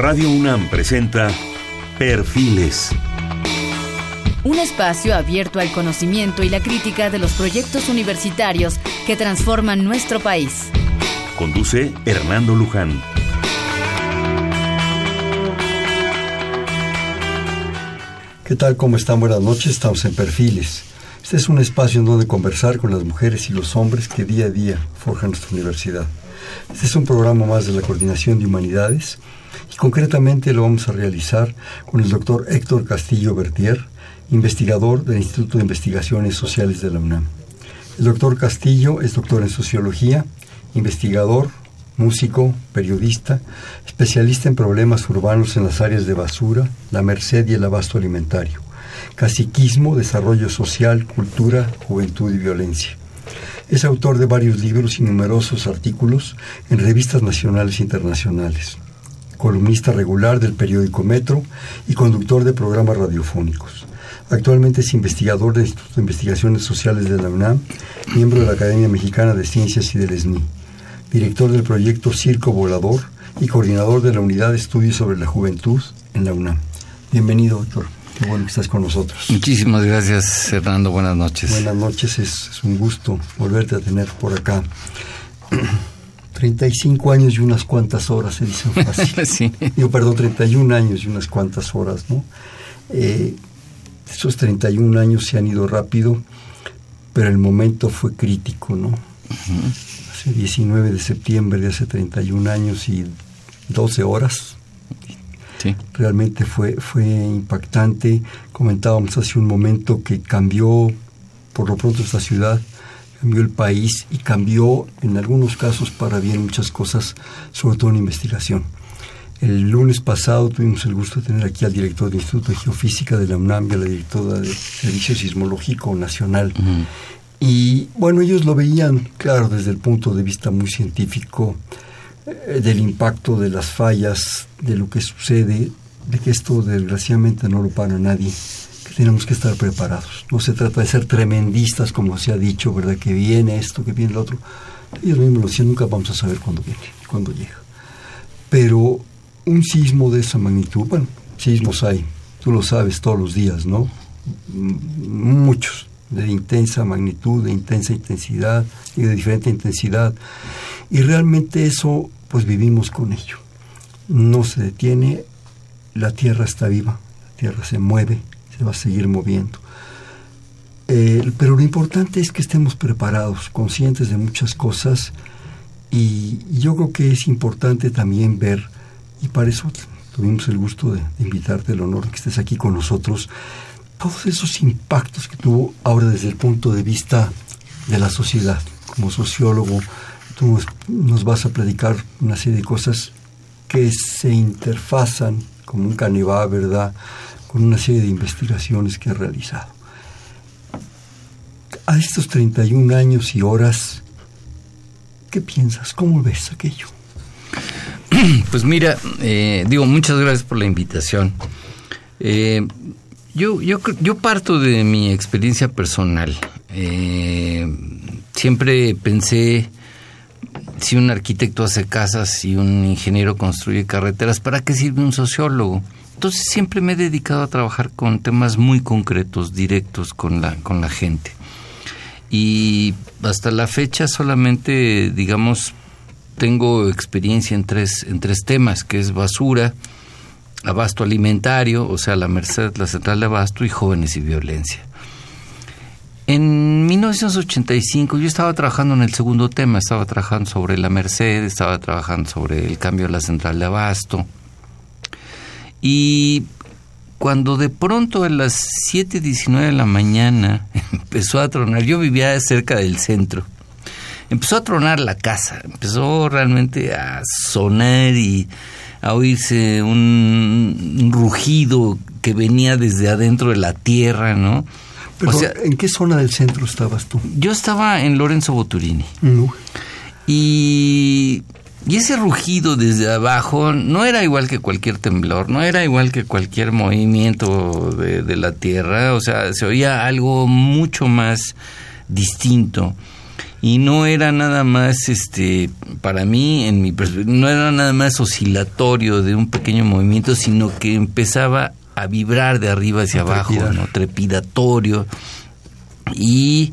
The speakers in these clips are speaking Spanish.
Radio UNAM presenta Perfiles. Un espacio abierto al conocimiento y la crítica de los proyectos universitarios que transforman nuestro país. Conduce Hernando Luján. ¿Qué tal? ¿Cómo están? Buenas noches. Estamos en Perfiles. Este es un espacio en donde conversar con las mujeres y los hombres que día a día forjan nuestra universidad. Este es un programa más de la Coordinación de Humanidades concretamente lo vamos a realizar con el doctor Héctor Castillo Bertier, investigador del Instituto de Investigaciones Sociales de la UNAM. El doctor Castillo es doctor en Sociología, investigador, músico, periodista, especialista en problemas urbanos en las áreas de basura, la merced y el abasto alimentario, caciquismo, desarrollo social, cultura, juventud y violencia. Es autor de varios libros y numerosos artículos en revistas nacionales e internacionales, columnista regular del periódico Metro y conductor de programas radiofónicos. Actualmente es investigador del Instituto de Investigaciones Sociales de la UNAM, miembro de la Academia Mexicana de Ciencias y del SNI, director del proyecto Circo Volador y coordinador de la Unidad de Estudios sobre la Juventud en la UNAM. Bienvenido, doctor. Qué bueno que estás con nosotros. Muchísimas gracias, Fernando. Buenas noches. Buenas noches, es, un gusto volverte a tener por acá. 35 años y unas cuantas horas, se dice fácil. sí. Yo, perdón, 31 años y unas cuantas horas, ¿no? Eh, esos 31 años se han ido rápido, pero el momento fue crítico, ¿no? Hace 19 de septiembre de hace 31 años y 12 horas. Sí. Realmente fue, fue impactante. Comentábamos hace un momento que cambió por lo pronto esta ciudad, cambió el país y cambió en algunos casos para bien muchas cosas, sobre todo en investigación. El lunes pasado tuvimos el gusto de tener aquí al director del Instituto de Geofísica de la UNAM y a la directora del Servicio Sismológico Nacional. Y bueno, ellos lo veían, claro, desde el punto de vista muy científico, eh, del impacto de las fallas, de lo que sucede, de que esto desgraciadamente no lo para nadie, tenemos que estar preparados. No se trata de ser tremendistas, como se ha dicho, ¿verdad? Que viene esto, que viene lo otro. Ellos mismos lo decían, nunca vamos a saber cuándo viene, cuándo llega. Pero un sismo de esa magnitud, bueno, sismos hay, tú lo sabes todos los días, ¿no? Muchos, de intensa magnitud, de intensa intensidad y de diferente intensidad. Y realmente eso, pues vivimos con ello. No se detiene, la Tierra está viva, la Tierra se mueve, se va a seguir moviendo. Eh, pero lo importante es que estemos preparados, conscientes de muchas cosas y yo creo que es importante también ver y para eso tuvimos el gusto de, invitarte, el honor de que estés aquí con nosotros. Todos esos impactos que tuvo ahora desde el punto de vista de la sociedad. Como sociólogo, tú nos, vas a predicar una serie de cosas que se interfazan como un canibá, ¿verdad?, con una serie de investigaciones que ha realizado. A estos 31 años y horas, ¿qué piensas? ¿Cómo ves aquello? Pues mira, eh, digo, muchas gracias por la invitación. Eh, yo, yo, yo parto de mi experiencia personal. Eh, siempre pensé, si un arquitecto hace casas, si un ingeniero construye carreteras, ¿para qué sirve un sociólogo? Entonces siempre me he dedicado a trabajar con temas muy concretos, directos con la, con la gente. Y hasta la fecha solamente, digamos, tengo experiencia en tres, en tres temas, que es basura, abasto alimentario, o sea, la Merced, la Central de Abasto y jóvenes y violencia. En 1985 yo estaba trabajando en el segundo tema, estaba trabajando sobre la Merced, estaba trabajando sobre el cambio de la Central de Abasto. Y cuando de pronto a las 7.19 de la mañana empezó a tronar, yo vivía cerca del centro, empezó a tronar la casa, empezó realmente a sonar y a oírse un, rugido que venía desde adentro de la tierra, ¿no? Pero, ¿en qué zona del centro estabas tú? Yo estaba en Lorenzo Boturini. Y, y ese rugido desde abajo no era igual que cualquier temblor, no era igual que cualquier movimiento de, de la tierra, o sea, se oía algo mucho más distinto. y no era nada más, este, para mí, en mi no era nada más oscilatorio de un pequeño movimiento, sino que empezaba a vibrar de arriba hacia abajo, ¿no? trepidatorio. Y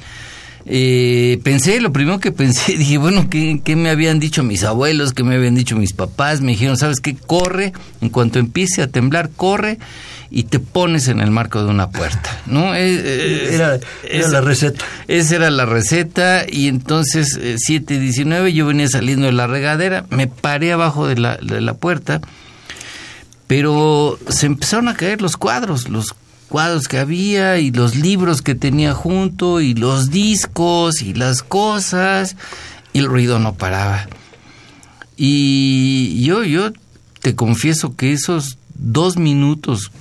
eh, pensé, lo primero que pensé, dije, bueno, ¿qué, ¿qué, me habían dicho mis abuelos? ¿Qué me habían dicho mis papás? Me dijeron, ¿sabes qué? Corre, en cuanto empiece a temblar, corre y te pones en el marco de una puerta, ¿no? era, la receta. Esa era la receta y entonces 7.19 eh, yo venía saliendo de la regadera, me paré abajo de la, de la puerta, pero se empezaron a caer los cuadros, los cuadros que había y los libros que tenía junto y los discos y las cosas y el ruido no paraba. Y yo, yo te confieso que esos dos minutos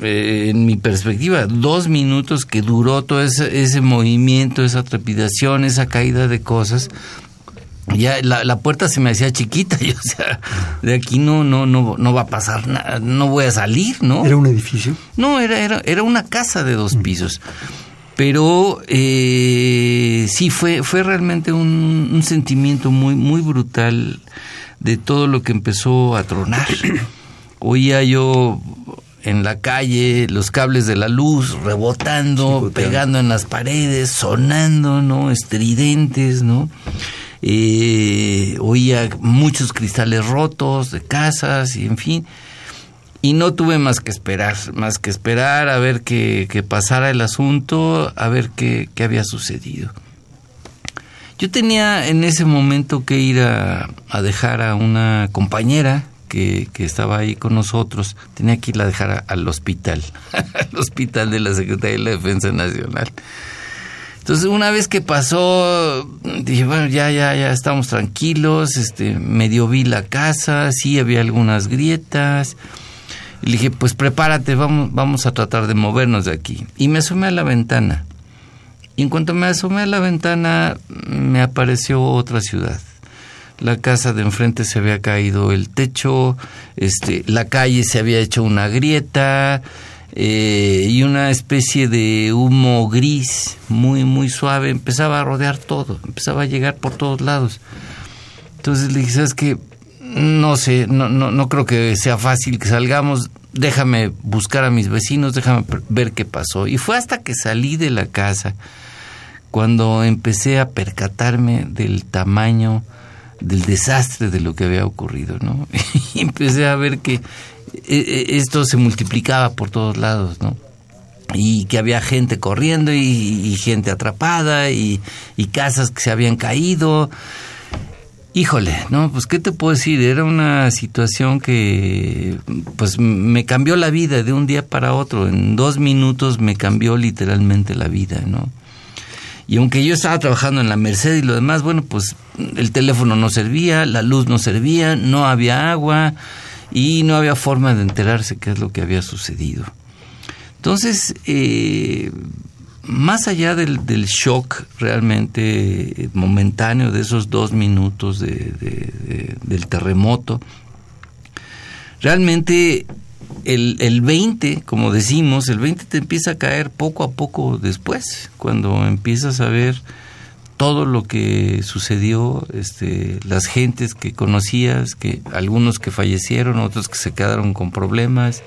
eh, en mi perspectiva, dos minutos que duró todo ese, ese, movimiento, esa trepidación, esa caída de cosas, ya la, puerta se me hacía chiquita, y, o sea, de aquí no, no, no, no va a pasar nada, no voy a salir, ¿no? ¿Era un edificio? No, era, era, era una casa de dos mm. pisos. Pero eh, sí, fue, fue realmente un, un sentimiento muy, muy brutal de todo lo que empezó a tronar. Oía yo en la calle, los cables de la luz rebotando, pegando en las paredes, sonando, ¿no? Estridentes, ¿no? Eh, oía muchos cristales rotos de casas y en fin. Y no tuve más que esperar, más que esperar a ver que, pasara el asunto, a ver qué, había sucedido. Yo tenía en ese momento que ir a, dejar a una compañera que, estaba ahí con nosotros, tenía que irla a dejar al hospital, al hospital de la Secretaría de la Defensa Nacional. Entonces, una vez que pasó, dije, bueno, ya, ya, ya estamos tranquilos, este, medio vi la casa, sí había algunas grietas. Y le dije, pues prepárate, vamos, vamos a tratar de movernos de aquí. Y me asomé a la ventana. Y en cuanto me asomé a la ventana, me apareció otra ciudad la casa de enfrente se había caído el techo, este, la calle se había hecho una grieta eh, y una especie de humo gris muy muy suave empezaba a rodear todo, empezaba a llegar por todos lados. Entonces le dije, ¿sabes qué? No sé, no, no, no creo que sea fácil que salgamos, déjame buscar a mis vecinos, déjame ver qué pasó. Y fue hasta que salí de la casa cuando empecé a percatarme del tamaño del desastre de lo que había ocurrido, ¿no? Y empecé a ver que esto se multiplicaba por todos lados, ¿no? Y que había gente corriendo y, gente atrapada y, casas que se habían caído. Híjole, no, pues qué te puedo decir, era una situación que pues me cambió la vida de un día para otro, en dos minutos me cambió literalmente la vida, ¿no? Y aunque yo estaba trabajando en la Merced y lo demás, bueno, pues el teléfono no servía, la luz no servía, no había agua y no había forma de enterarse qué es lo que había sucedido. Entonces, eh, más allá del, shock realmente momentáneo de esos dos minutos del terremoto, realmente el, el 20, como decimos, el 20 te empieza a caer poco a poco después, cuando empiezas a ver todo lo que sucedió, este, las gentes que conocías, que algunos que fallecieron, otros que se quedaron con problemas,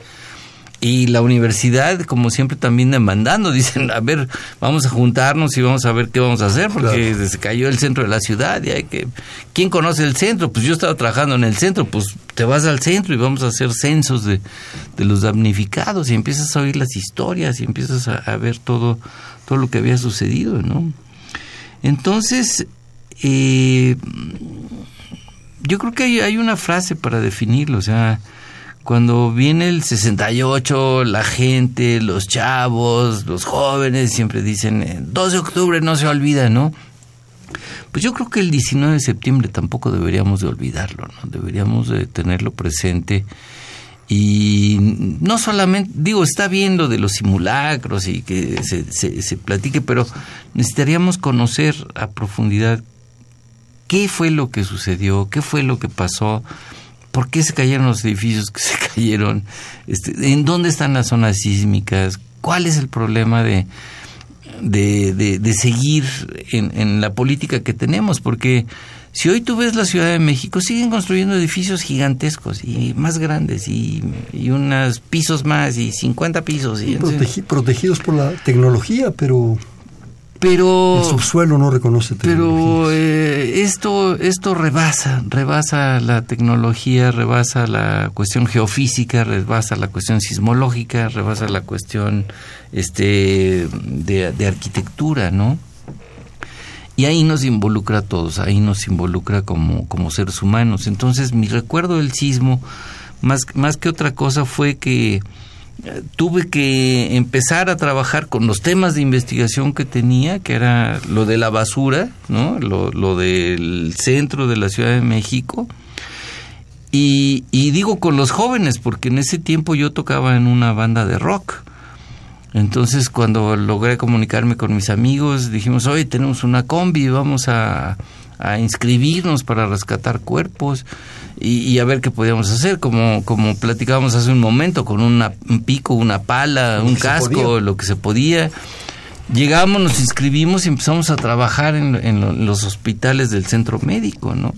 y la universidad, como siempre, también demandando, dicen, a ver, vamos a juntarnos y vamos a ver qué vamos a hacer, porque se cayó el centro de la ciudad y hay que... ¿Quién conoce el centro? Pues yo estaba trabajando en el centro, pues te vas al centro y vamos a hacer censos de, los damnificados y empiezas a oír las historias y empiezas a, ver todo, todo lo que había sucedido, ¿no? Entonces, eh, yo creo que hay, una frase para definirlo, o sea, cuando viene el 68, la gente, los chavos, los jóvenes siempre dicen, 2 eh, de octubre no se olvida, ¿no? Pues yo creo que el 19 de septiembre tampoco deberíamos de olvidarlo, ¿no? Deberíamos de tenerlo presente y no solamente, digo, está viendo de los simulacros y que se, se, platique, pero necesitaríamos conocer a profundidad qué fue lo que sucedió, qué fue lo que pasó, ¿Por qué se cayeron los edificios que se cayeron? Este, ¿En dónde están las zonas sísmicas? ¿Cuál es el problema de, de, de, seguir en, en, la política que tenemos, porque si hoy tú ves la Ciudad de México, siguen construyendo edificios gigantescos y más grandes y, y unos pisos más y 50 pisos. Y, protegidos por la tecnología, pero pero el subsuelo no reconoce pero eh, esto esto rebasa rebasa la tecnología rebasa la cuestión geofísica rebasa la cuestión sismológica rebasa la cuestión este de, de arquitectura no y ahí nos involucra a todos ahí nos involucra como como seres humanos entonces mi recuerdo del sismo más más que otra cosa fue que tuve que empezar a trabajar con los temas de investigación que tenía, que era lo de la basura, ¿no? lo, lo del centro de la Ciudad de México. Y, digo con los jóvenes, porque en ese tiempo yo tocaba en una banda de rock. Entonces cuando logré comunicarme con mis amigos, dijimos, hoy tenemos una combi, vamos a, a inscribirnos para rescatar cuerpos y, a ver qué podíamos hacer, como, como platicábamos hace un momento, con una, un pico, una pala, un casco, lo que se podía. Llegamos, nos inscribimos y empezamos a trabajar en, los hospitales del centro médico, ¿no?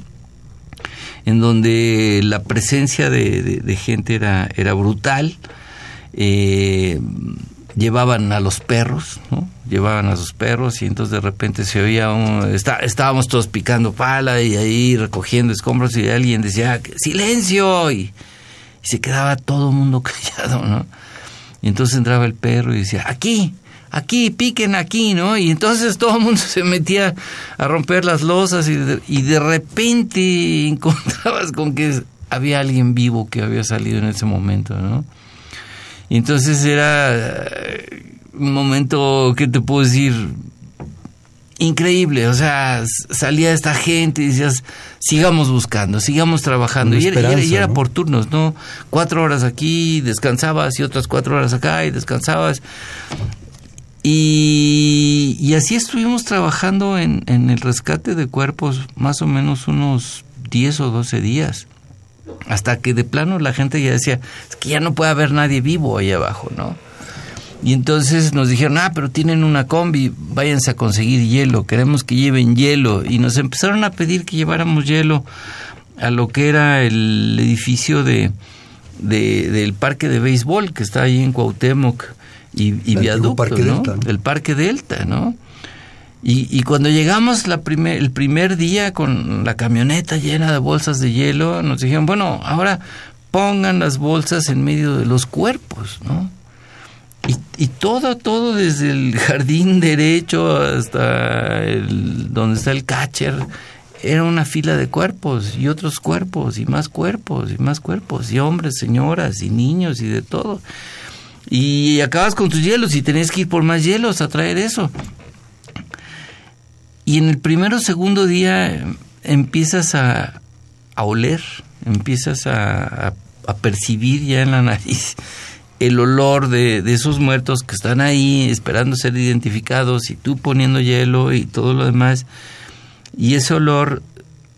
En donde la presencia de, gente era, era brutal. Eh, llevaban a los perros, ¿no? Llevaban a sus perros y entonces de repente se oía un, está, estábamos todos picando pala y ahí recogiendo escombros y alguien decía silencio y, se quedaba todo el mundo callado, ¿no? Y entonces entraba el perro y decía aquí, aquí, piquen aquí, ¿no? Y entonces todo el mundo se metía a romper las losas y y de repente encontrabas con que había alguien vivo que había salido en ese momento, ¿no? Y entonces era eh, un momento, ¿qué te puedo decir? Increíble, o sea, salía esta gente y decías, sigamos buscando, sigamos trabajando. Y era, por turnos, ¿no? Cuatro horas aquí, descansabas y otras cuatro horas acá y descansabas. Y, y así estuvimos trabajando en, en el rescate de cuerpos más o menos unos 10 o 12 días hasta que de plano la gente ya decía, es que ya no puede haber nadie vivo ahí abajo, ¿no? Y entonces nos dijeron, ah, pero tienen una combi, váyanse a conseguir hielo, queremos que lleven hielo. Y nos empezaron a pedir que lleváramos hielo a lo que era el edificio de, del parque de béisbol que está ahí en Cuauhtémoc y, y viaducto, ¿no? El parque Delta, ¿no? Y, cuando llegamos el primer día con la camioneta llena de bolsas de hielo, nos dijeron, bueno, ahora pongan las bolsas en medio de los cuerpos, ¿no? Y, y todo, todo desde el jardín derecho hasta donde está el catcher, era una fila de cuerpos y otros cuerpos y más cuerpos y más cuerpos y hombres, señoras y niños y de todo. Y acabas con tus hielos y tenías que ir por más hielos a traer eso. Y en el primero o segundo día empiezas a, oler, empiezas a, percibir ya en la nariz el olor de, de, esos muertos que están ahí esperando ser identificados y tú poniendo hielo y todo lo demás. Y ese olor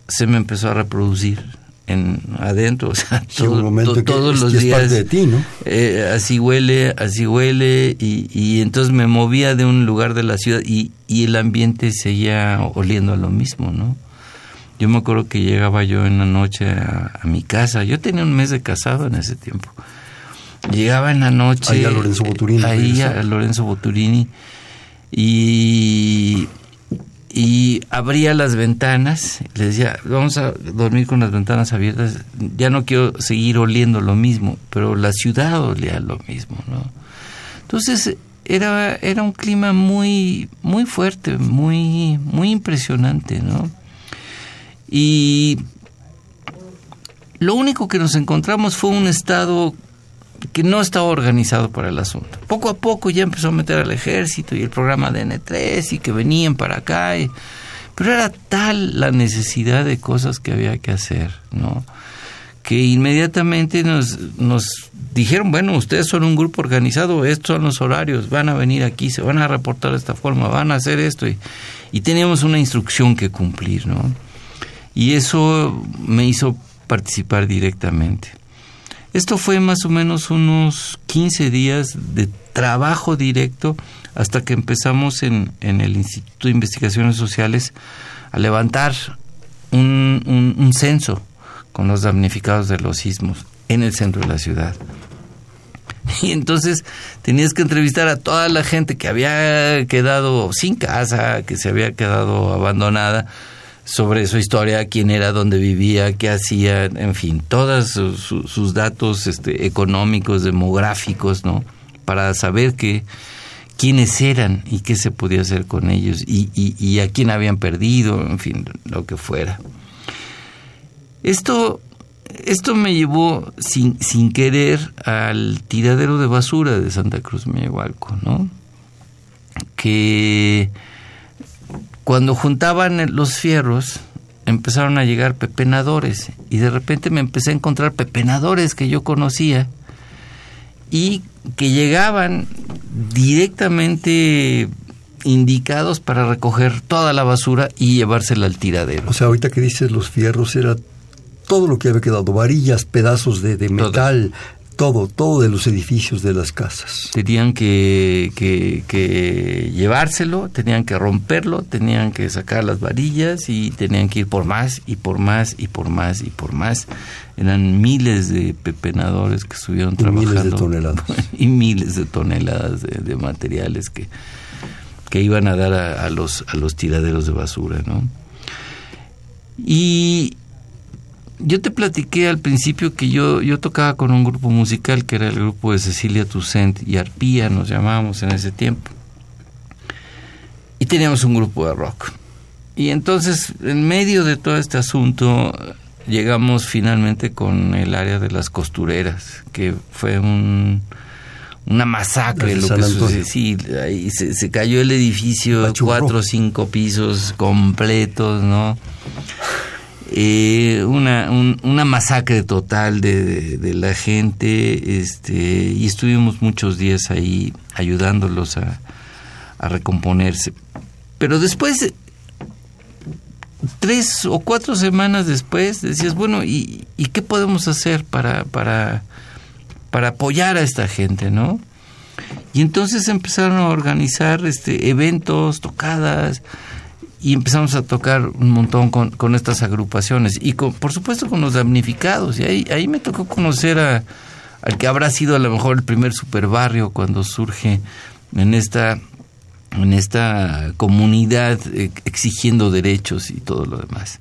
se me empezó a reproducir en adentro, o sea, todos los días. de ti, ¿no? Eh, así huele, así huele, y, y, entonces me movía de un lugar de la ciudad y, y el ambiente seguía oliendo a lo mismo, ¿no? Yo me acuerdo que llegaba yo en la noche a, mi casa, yo tenía un mes de casado en ese tiempo. Llegaba en la noche. Ahí a Lorenzo Boturini. Ahí a Lorenzo Boturini. Y y abría las ventanas, le decía, vamos a dormir con las ventanas abiertas, ya no quiero seguir oliendo lo mismo, pero la ciudad olía lo mismo, ¿no? Entonces era, era un clima muy, muy fuerte, muy, muy impresionante, ¿no? Y lo único que nos encontramos fue un estado que no estaba organizado para el asunto. Poco a poco ya empezó a meter al ejército y el programa de N3 y que venían para acá. pero era tal la necesidad de cosas que había que hacer, ¿no? Que inmediatamente nos, nos dijeron, bueno, ustedes son un grupo organizado, estos son los horarios, van a venir aquí, se van a reportar de esta forma, van a hacer esto. Y, y teníamos una instrucción que cumplir, ¿no? Y eso me hizo participar directamente. Esto fue más o menos unos 15 días de trabajo directo hasta que empezamos en, en el Instituto de Investigaciones Sociales a levantar un, un, censo con los damnificados de los sismos en el centro de la ciudad. Y entonces tenías que entrevistar a toda la gente que había quedado sin casa, que se había quedado abandonada, sobre su historia, quién era, dónde vivía, qué hacía, en fin, todos sus, datos este, económicos, demográficos, ¿no? Para saber quiénes eran y qué se podía hacer con ellos y, y, a quién habían perdido, en fin, lo que fuera. Esto, esto me llevó sin, sin querer al tiradero de basura de Santa Cruz Mehualco, ¿no? Que cuando juntaban los fierros, empezaron a llegar pepenadores y de repente me empecé a encontrar pepenadores que yo conocía y que llegaban directamente indicados para recoger toda la basura y llevársela al tiradero. O sea, ahorita que dices los fierros era todo lo que había quedado, varillas, pedazos de, metal, todo, todo de los edificios de las casas. Tenían que, que, llevárselo, tenían que romperlo, tenían que sacar las varillas y tenían que ir por más y por más y por más y por más. Eran miles de pepenadores que estuvieron trabajando. Miles de toneladas. y miles de toneladas de, materiales que, que iban a dar a, a, los, a los tiraderos de basura, ¿no? Y, yo te platiqué al principio que yo, yo tocaba con un grupo musical que era el grupo de Cecilia Toussaint y Arpía, nos llamábamos en ese tiempo. Y teníamos un grupo de rock. Y entonces, en medio de todo este asunto, llegamos finalmente con el área de las costureras, que fue un, una masacre lo que Sí, ahí se, se, cayó el edificio, cuatro o cinco pisos completos, ¿no? Eh, una, una masacre total de, de, la gente este, y estuvimos muchos días ahí ayudándolos a, a recomponerse. Pero después, tres o cuatro semanas después, decías, bueno, ¿y, y qué podemos hacer para, para, para apoyar a esta gente, no? Y entonces empezaron a organizar este, eventos, tocadas, y empezamos a tocar un montón con, con estas agrupaciones y con, por supuesto con los damnificados. Y ahí, ahí me tocó conocer a, al que habrá sido a lo mejor el primer superbarrio cuando surge en esta, en esta comunidad eh, exigiendo derechos y todo lo demás.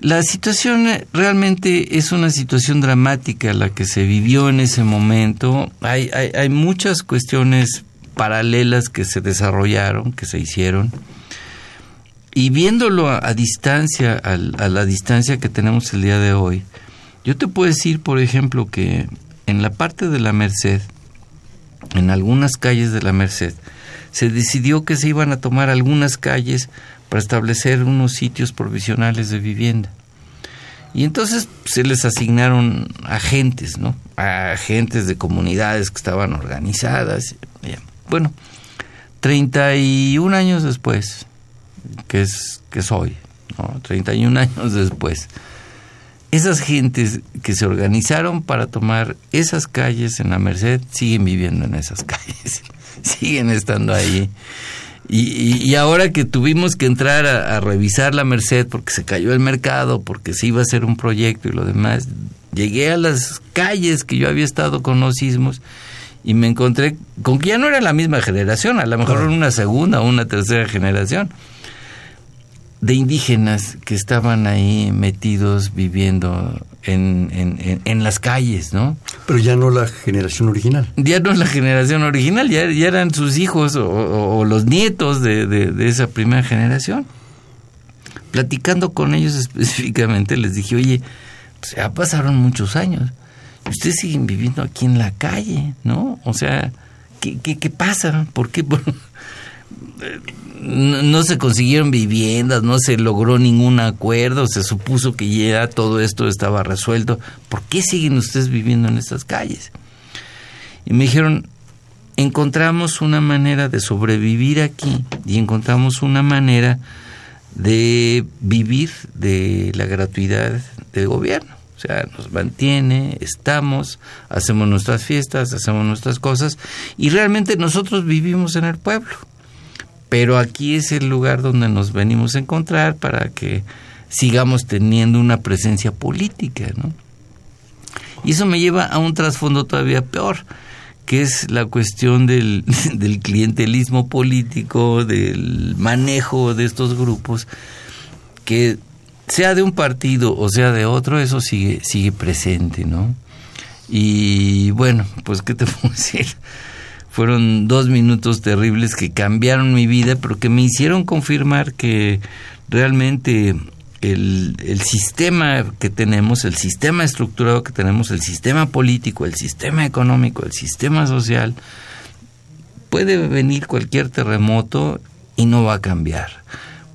La situación realmente es una situación dramática la que se vivió en ese momento. Hay, hay muchas cuestiones paralelas que se desarrollaron, que se hicieron, y viéndolo a, distancia, a, la distancia que tenemos el día de hoy, yo te puedo decir, por ejemplo, que en la parte de la Merced, en algunas calles de la Merced, se decidió que se iban a tomar algunas calles para establecer unos sitios provisionales de vivienda. Y entonces se les asignaron agentes, ¿no? Agentes de comunidades que estaban organizadas. Bueno, 31 años después, que es que soy, ¿no? 31 años después, esas gentes que se organizaron para tomar esas calles en la Merced siguen viviendo en esas calles, siguen estando ahí. Y, ahora que tuvimos que entrar a, a, revisar la Merced porque se cayó el mercado, porque se iba a hacer un proyecto y lo demás, llegué a las calles que yo había estado con los sismos y me encontré con que ya no era la misma generación, a lo mejor era una segunda o una tercera generación de indígenas que estaban ahí metidos viviendo en, en, en, las calles, ¿no? Pero ya no la generación original. Ya no la generación original, ya, ya eran sus hijos o, los nietos de, de, esa primera generación. Platicando con ellos específicamente, les dije, oye, pues ya pasaron muchos años ustedes siguen viviendo aquí en la calle, ¿no? O sea, ¿qué, qué, pasa? ¿Por qué? no, se consiguieron viviendas, no se logró ningún acuerdo, se supuso que ya todo esto estaba resuelto. ¿Por qué siguen ustedes viviendo en estas calles? Y me dijeron, encontramos una manera de sobrevivir aquí y encontramos una manera de vivir de la gratuidad del gobierno. O sea, nos mantiene, estamos, hacemos nuestras fiestas, hacemos nuestras cosas y realmente nosotros vivimos en el pueblo. Pero aquí es el lugar donde nos venimos a encontrar para que sigamos teniendo una presencia política, ¿no? Y eso me lleva a un trasfondo todavía peor, que es la cuestión del, del clientelismo político, del manejo de estos grupos, que sea de un partido o sea de otro, eso sigue, sigue presente, ¿no? Y bueno, pues qué te puedo decir. Fueron dos minutos terribles que cambiaron mi vida, pero que me hicieron confirmar que realmente el, el, sistema que tenemos, el sistema estructurado que tenemos, el sistema político, el sistema económico, el sistema social, puede venir cualquier terremoto y no va a cambiar.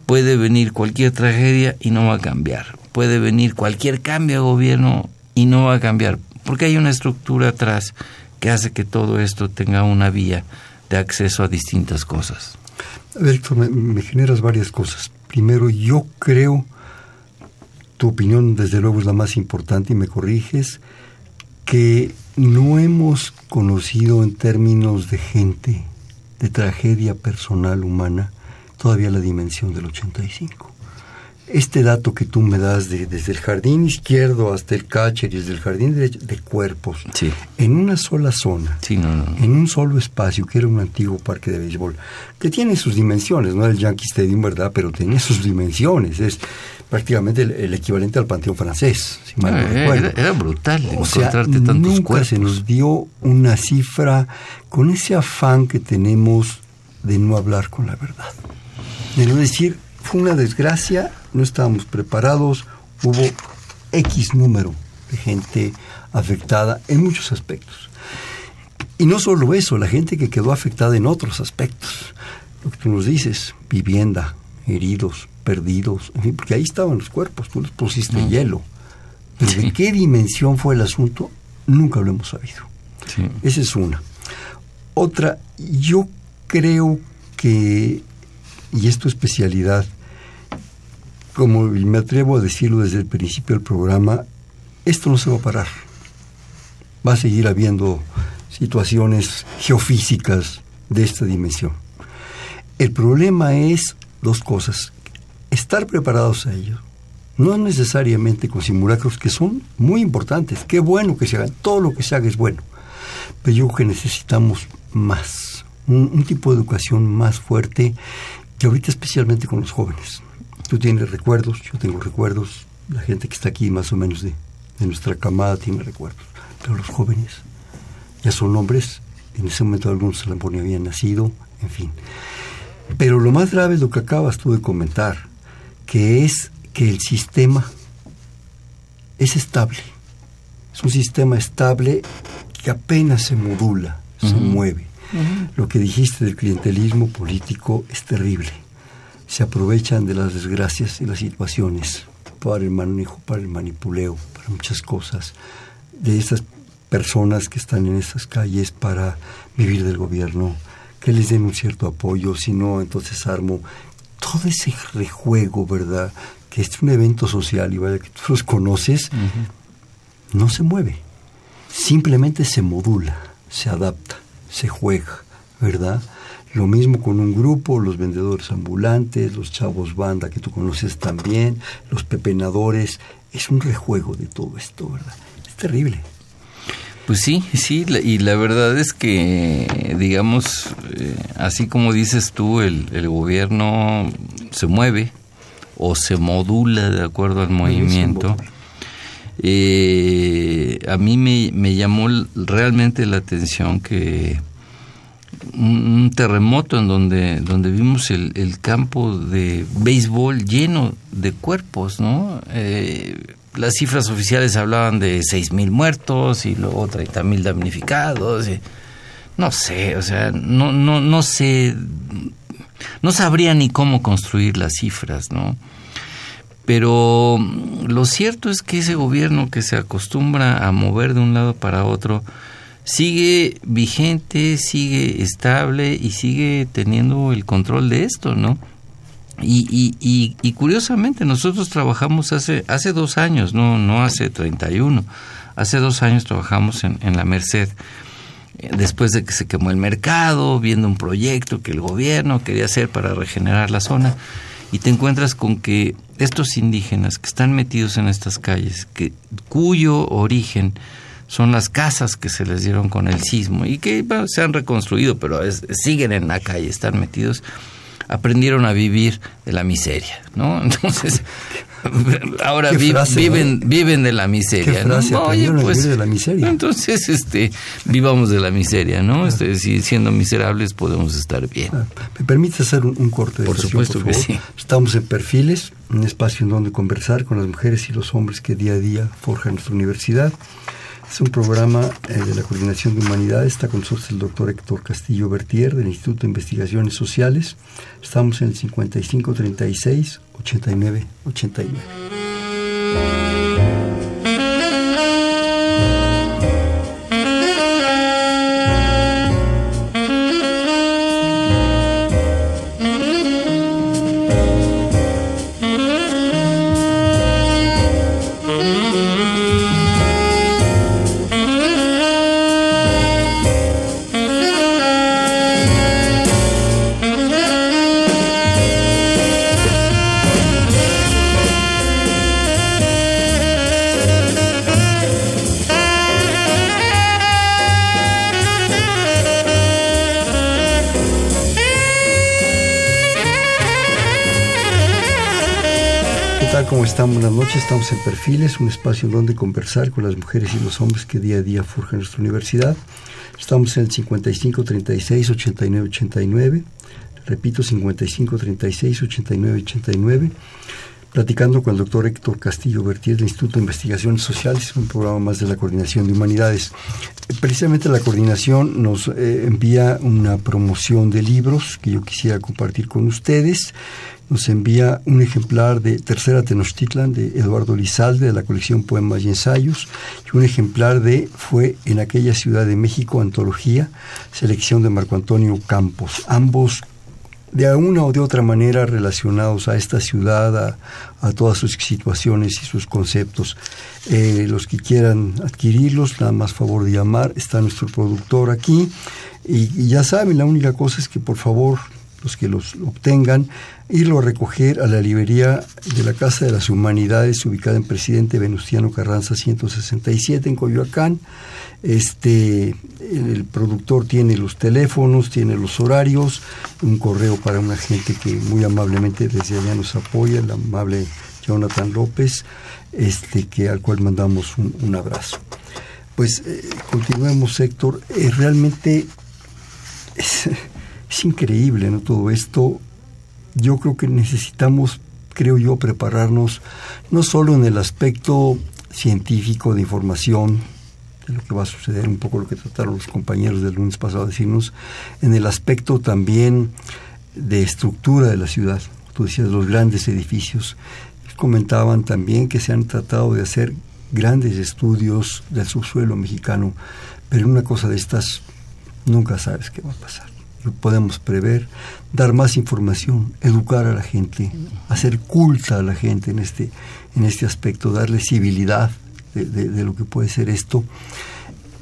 Puede venir cualquier tragedia y no va a cambiar. Puede venir cualquier cambio de gobierno y no va a cambiar. Porque hay una estructura atrás que hace que todo esto tenga una vía de acceso a distintas cosas. Héctor, me, me generas varias cosas. Primero, yo creo tu opinión desde luego es la más importante y me corriges, que no hemos conocido en términos de gente, de tragedia personal humana, todavía la dimensión del 85 este dato que tú me das de, desde el jardín izquierdo hasta el catcher y desde el jardín derecho de cuerpos en una sola zona, en un solo espacio que era un antiguo parque de béisbol, que tiene sus dimensiones, no el Yankee Stadium, ¿verdad? Pero tenía sus dimensiones, es prácticamente el, equivalente al Panteón francés, si mal no eh, recuerdo. Era, brutal o encontrarte tantos nunca se nos dio una cifra con ese afán que tenemos de no hablar con la verdad, de no decir fue una desgracia, no estábamos preparados, hubo X número de gente afectada en muchos aspectos. Y no solo eso, la gente que quedó afectada en otros aspectos. Lo que tú nos dices, vivienda, heridos, perdidos, en fin, porque ahí estaban los cuerpos, tú les pusiste hielo. Pero de qué dimensión fue el asunto, nunca lo hemos sabido. Esa es una. Otra, yo creo que, y es tu especialidad, como me atrevo a decirlo desde el principio del programa, esto no se va a parar. Va a seguir habiendo situaciones geofísicas de esta dimensión. El problema es dos cosas. Estar preparados a ello. No necesariamente con simulacros que son muy importantes. Qué bueno que se hagan. Todo lo que se haga es bueno. Pero yo creo que necesitamos más. Un, un tipo de educación más fuerte y ahorita especialmente con los jóvenes Tú tienes recuerdos, yo tengo recuerdos, la gente que está aquí más o menos de, nuestra camada tiene recuerdos, pero los jóvenes ya son hombres, en ese momento algunos se la habían nacido, en fin. Pero lo más grave es lo que acabas tú de comentar, que es que el sistema es estable. Es un sistema estable que apenas se modula, se mueve. Lo que dijiste del clientelismo político es terrible. Se aprovechan de las desgracias y las situaciones para el manejo, para el manipuleo, para muchas cosas, de estas personas que están en estas calles para vivir del gobierno, que les den un cierto apoyo, si no, entonces armo todo ese rejuego, ¿verdad? Que es un evento social y vaya que tú los conoces, no se mueve, simplemente se modula, se adapta, se juega, ¿verdad? Lo mismo con un grupo, los vendedores ambulantes, los chavos banda que tú conoces también, los pepenadores. Es un rejuego de todo esto, ¿verdad? Es terrible. Pues sí, sí, y la verdad es que, digamos, eh, así como dices tú, el, el, gobierno se mueve o se modula de acuerdo al movimiento. Eh, a mí me, llamó realmente la atención que un, terremoto en donde, donde vimos el, el, campo de béisbol lleno de cuerpos, ¿no? Eh, las cifras oficiales hablaban de seis mil muertos y luego 30 mil damnificados. no sé, o sea, no, no, no sé, no sabría ni cómo construir las cifras, ¿no? Pero lo cierto es que ese gobierno que se acostumbra a mover de un lado para otro, sigue vigente, sigue estable y sigue teniendo el control de esto, ¿no? Y, y, y, curiosamente nosotros trabajamos hace, hace dos años, no, no hace 31, hace dos años trabajamos en, en la Merced después de que se quemó el mercado, viendo un proyecto que el gobierno quería hacer para regenerar la zona, y te encuentras con que estos indígenas que están metidos en estas calles, que, cuyo origen son las casas que se les dieron con el sismo y que se han reconstruido, pero siguen en la calle, están metidos, aprendieron a vivir de la miseria, ¿no? Entonces, ahora viven viven de la miseria ¿no? Oye, pues, de la miseria. entonces este vivamos de la miseria no este, si siendo miserables podemos estar bien ah, me permite hacer un, corte de por supuesto que sí estamos en perfiles un espacio en donde conversar con las mujeres y los hombres que día a día forjan nuestra universidad es un programa eh, de la Coordinación de Humanidades. Está con nosotros el doctor Héctor Castillo Bertier del Instituto de Investigaciones Sociales. Estamos en el 5536 89 89. 8989. Buenas noches, estamos en Perfiles, un espacio donde conversar con las mujeres y los hombres que día a día forjan nuestra universidad. Estamos en el 55 36 89 89, repito 55 36 89 89, platicando con el doctor Héctor Castillo Bertier del Instituto de Investigaciones Sociales, un programa más de la Coordinación de Humanidades. Precisamente la coordinación nos eh, envía una promoción de libros que yo quisiera compartir con ustedes nos envía un ejemplar de Tercera Tenochtitlan de Eduardo Lizalde de la colección Poemas y Ensayos y un ejemplar de Fue en aquella Ciudad de México, antología, selección de Marco Antonio Campos. Ambos de una o de otra manera relacionados a esta ciudad, a, todas sus situaciones y sus conceptos. Eh, los que quieran adquirirlos, nada más favor de llamar, está nuestro productor aquí. y ya saben, la única cosa es que por favor que los obtengan, irlo a recoger a la librería de la Casa de las Humanidades, ubicada en Presidente Venustiano Carranza 167 en Coyoacán. Este, el productor tiene los teléfonos, tiene los horarios, un correo para una gente que muy amablemente desde allá nos apoya, el amable Jonathan López, este, que, al cual mandamos un, abrazo. Pues eh, continuemos, Héctor. Eh, realmente es increíble, ¿no? Todo esto yo creo que necesitamos, creo yo, prepararnos no solo en el aspecto científico de información, de lo que va a suceder, un poco lo que trataron los compañeros del lunes pasado a decirnos, en el aspecto también de estructura de la ciudad. Tú decías los grandes edificios. Comentaban también que se han tratado de hacer grandes estudios del subsuelo mexicano, pero una cosa de estas nunca sabes qué va a pasar podemos prever, dar más información, educar a la gente, hacer culta a la gente en este, en este aspecto, darle civilidad de, lo que puede ser esto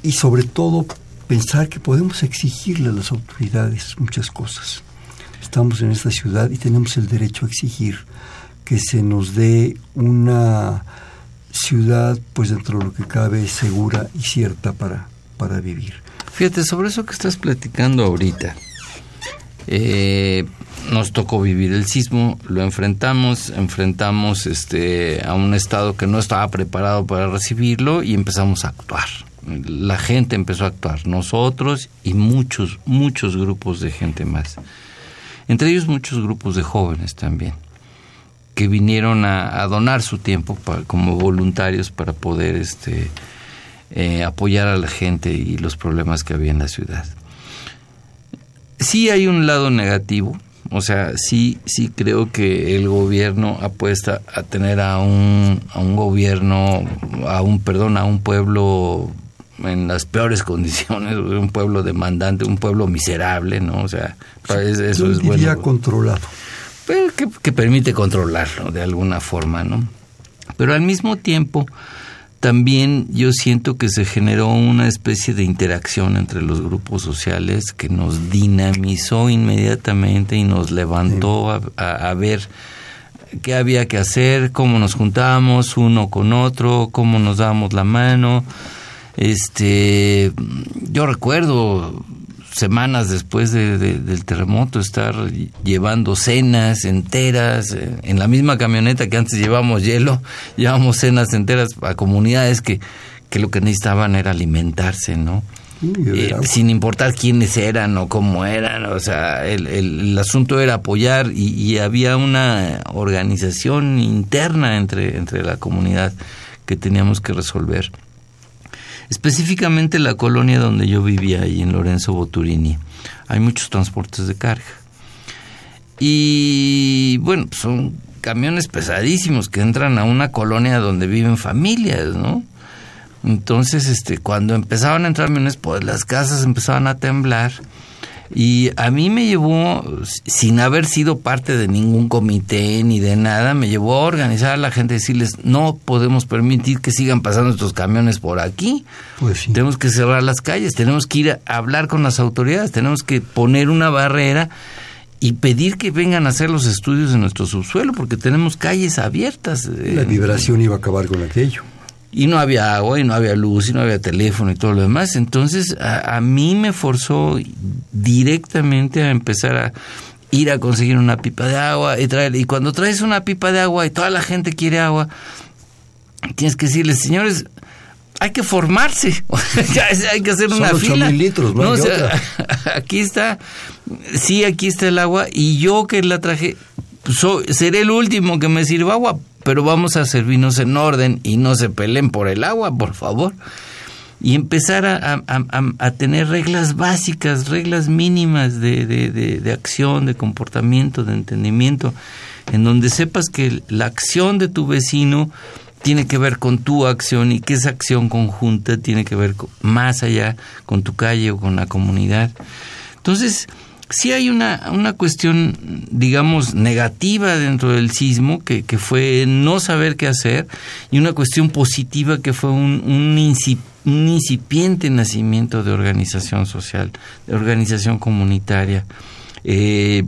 y sobre todo pensar que podemos exigirle a las autoridades muchas cosas. Estamos en esta ciudad y tenemos el derecho a exigir que se nos dé una ciudad, pues dentro de lo que cabe, segura y cierta para, para vivir. Fíjate, sobre eso que estás platicando ahorita, eh, nos tocó vivir el sismo, lo enfrentamos, enfrentamos este, a un Estado que no estaba preparado para recibirlo y empezamos a actuar. La gente empezó a actuar, nosotros y muchos, muchos grupos de gente más. Entre ellos muchos grupos de jóvenes también, que vinieron a, donar su tiempo como voluntarios para poder este, eh, apoyar a la gente y los problemas que había en la ciudad sí hay un lado negativo, o sea, sí, sí creo que el gobierno apuesta a tener a un, a un gobierno, a un, perdón, a un pueblo en las peores condiciones, un pueblo demandante, un pueblo miserable, ¿no? O sea, eso es bueno. controlado. pero que, que permite controlarlo de alguna forma, ¿no? Pero al mismo tiempo, también yo siento que se generó una especie de interacción entre los grupos sociales que nos dinamizó inmediatamente y nos levantó a, ver qué había que hacer, cómo nos juntábamos uno con otro, cómo nos dábamos la mano. Este, yo recuerdo semanas después del terremoto estar llevando cenas enteras eh, en la misma camioneta que antes llevábamos hielo, llevábamos cenas enteras a comunidades que, que lo que necesitaban era alimentarse, ¿no? Eh, sin importar quiénes eran o cómo eran, o sea, el, el, asunto era apoyar y, y, había una organización interna entre, entre la comunidad que teníamos que resolver específicamente la colonia donde yo vivía, ahí en Lorenzo Boturini, hay muchos transportes de carga. Y bueno, pues, son camiones pesadísimos que entran a una colonia donde viven familias, ¿no? Entonces, este, cuando empezaban a entrar camiones, pues las casas empezaban a temblar y a mí me llevó, sin haber sido parte de ningún comité ni de nada, me llevó a organizar a la gente, decirles, no podemos permitir que sigan pasando estos camiones por aquí. Pues tenemos que cerrar las calles, tenemos que ir a hablar con las autoridades, tenemos que poner una barrera y pedir que vengan a hacer los estudios de nuestro subsuelo, porque tenemos calles abiertas. La vibración iba a acabar con aquello y no había agua y no había luz y no había teléfono y todo lo demás. Entonces a, mí me forzó directamente a empezar a ir a conseguir una pipa de agua y traer. Y cuando traes una pipa de agua y toda la gente quiere agua, tienes que decirles, señores, hay que formarse, hay que hacer una fila. litros, aquí está, sí, aquí está el agua y yo que la traje, seré el último que me sirva agua, pero vamos a servirnos en orden y no se peleen por el agua, por favor. Y empezar a, a, tener reglas básicas, reglas mínimas de, de, de, acción, de comportamiento, de entendimiento, en donde sepas que la acción de tu vecino tiene que ver con tu acción y que esa acción conjunta tiene que ver más allá con tu calle o con la comunidad. Entonces, sí hay una, una cuestión, digamos, negativa dentro del sismo, que, que, fue no saber qué hacer, y una cuestión positiva que fue un, un, incipiente nacimiento de organización social, de organización comunitaria. Eh,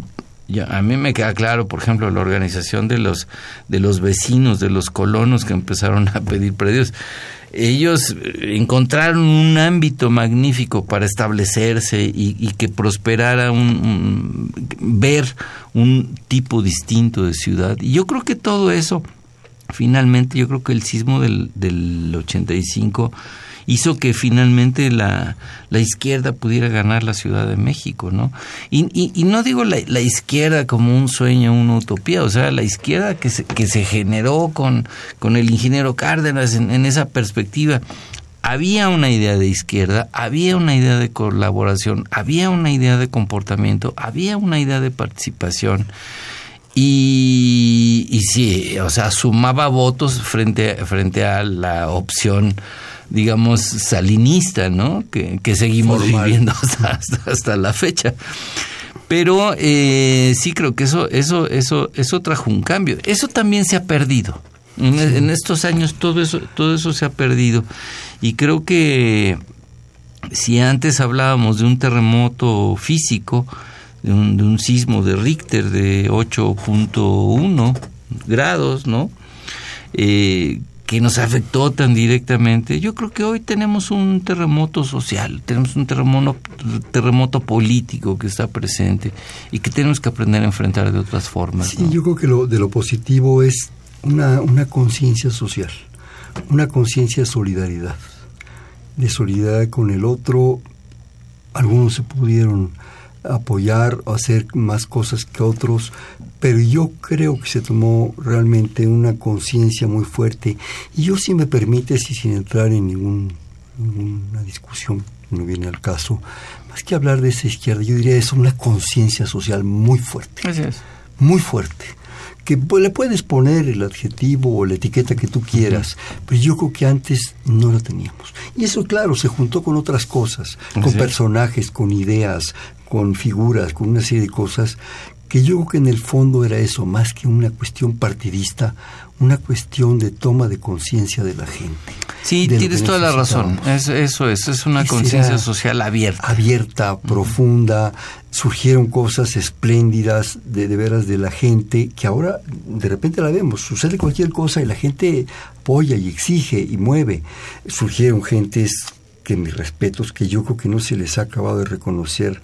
a mí me queda claro, por ejemplo, la organización de los, de los vecinos, de los colonos que empezaron a pedir predios ellos encontraron un ámbito magnífico para establecerse y, que prosperara un, ver un tipo distinto de ciudad. Y yo creo que todo eso, finalmente, yo creo que el sismo del, del 85 hizo que finalmente la, la izquierda pudiera ganar la Ciudad de México, ¿no? Y, y, no digo la, la, izquierda como un sueño, una utopía, o sea, la izquierda que se, que se generó con, con el ingeniero Cárdenas en, en esa perspectiva había una idea de izquierda, había una idea de colaboración, había una idea de comportamiento, había una idea de participación. Y, y sí, o sea, sumaba votos frente, frente a la opción digamos, salinista, ¿no? Que, seguimos viviendo hasta, hasta, la fecha. Pero eh, sí creo que eso, eso, eso, eso trajo un cambio. Eso también se ha perdido. En, estos años todo eso, todo eso se ha perdido. Y creo que si antes hablábamos de un terremoto físico, de un, de un sismo de Richter de 8.1 grados, ¿no? Eh, que nos afectó tan directamente. Yo creo que hoy tenemos un terremoto social, tenemos un terremoto, terremoto político que está presente y que tenemos que aprender a enfrentar de otras formas. Sí, yo creo que lo, de lo positivo es una, una conciencia social, una conciencia de solidaridad, de solidaridad con el otro. Algunos se pudieron apoyar o hacer más cosas que otros, pero yo creo que se tomó realmente una conciencia muy fuerte. Y yo, si me permite, y sin entrar en ningún, ninguna discusión, no viene al caso, más que hablar de esa izquierda, yo diría es una conciencia social muy fuerte. Muy fuerte que le puedes poner el adjetivo o la etiqueta que tú quieras, pero yo creo que antes no la teníamos. Y eso, claro, se juntó con otras cosas, con personajes, con ideas, con figuras, con una serie de cosas que yo creo que en el fondo era eso, más que una cuestión partidista, una cuestión de toma de conciencia de la gente. Sí, tienes toda la razón. eso es, es una conciencia social abierta. Abierta, profunda. Surgieron cosas espléndidas de, de veras de la gente que ahora de repente la vemos. Sucede cualquier cosa y la gente apoya y exige y mueve. Surgieron gentes que mis respetos, que yo creo que no se les ha acabado de reconocer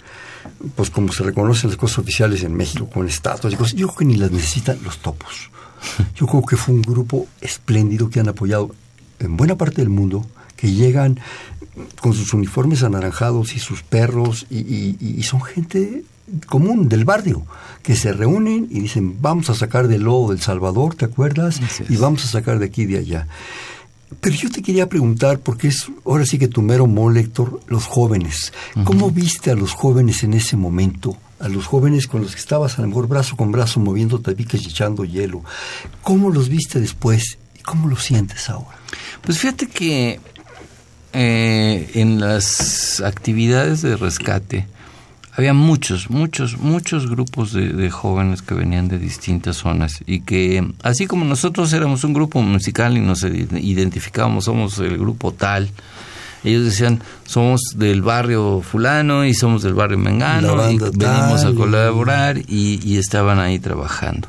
pues como se reconocen las cosas oficiales en México con estatuas y cosas, yo creo que ni las necesitan los topos. Yo creo que fue un grupo espléndido que han apoyado en buena parte del mundo, que llegan con sus uniformes anaranjados y sus perros y, son gente común del barrio que se reúnen y dicen vamos a sacar del lodo del Salvador, ¿te acuerdas? Y vamos a sacar de aquí y de allá. Pero yo te quería preguntar, porque es ahora sí que tu mero molector, los jóvenes. ¿Cómo viste a los jóvenes en ese momento? A los jóvenes con los que estabas a lo mejor brazo con brazo moviendo tabiques y echando hielo. ¿Cómo los viste después y cómo los sientes ahora? Pues fíjate que eh, en las actividades de rescate, había muchos, muchos, muchos grupos de, jóvenes que venían de distintas zonas y que, así como nosotros éramos un grupo musical y nos identificábamos, somos el grupo tal, ellos decían, somos del barrio fulano y somos del barrio mengano y venimos a colaborar y, y estaban ahí trabajando.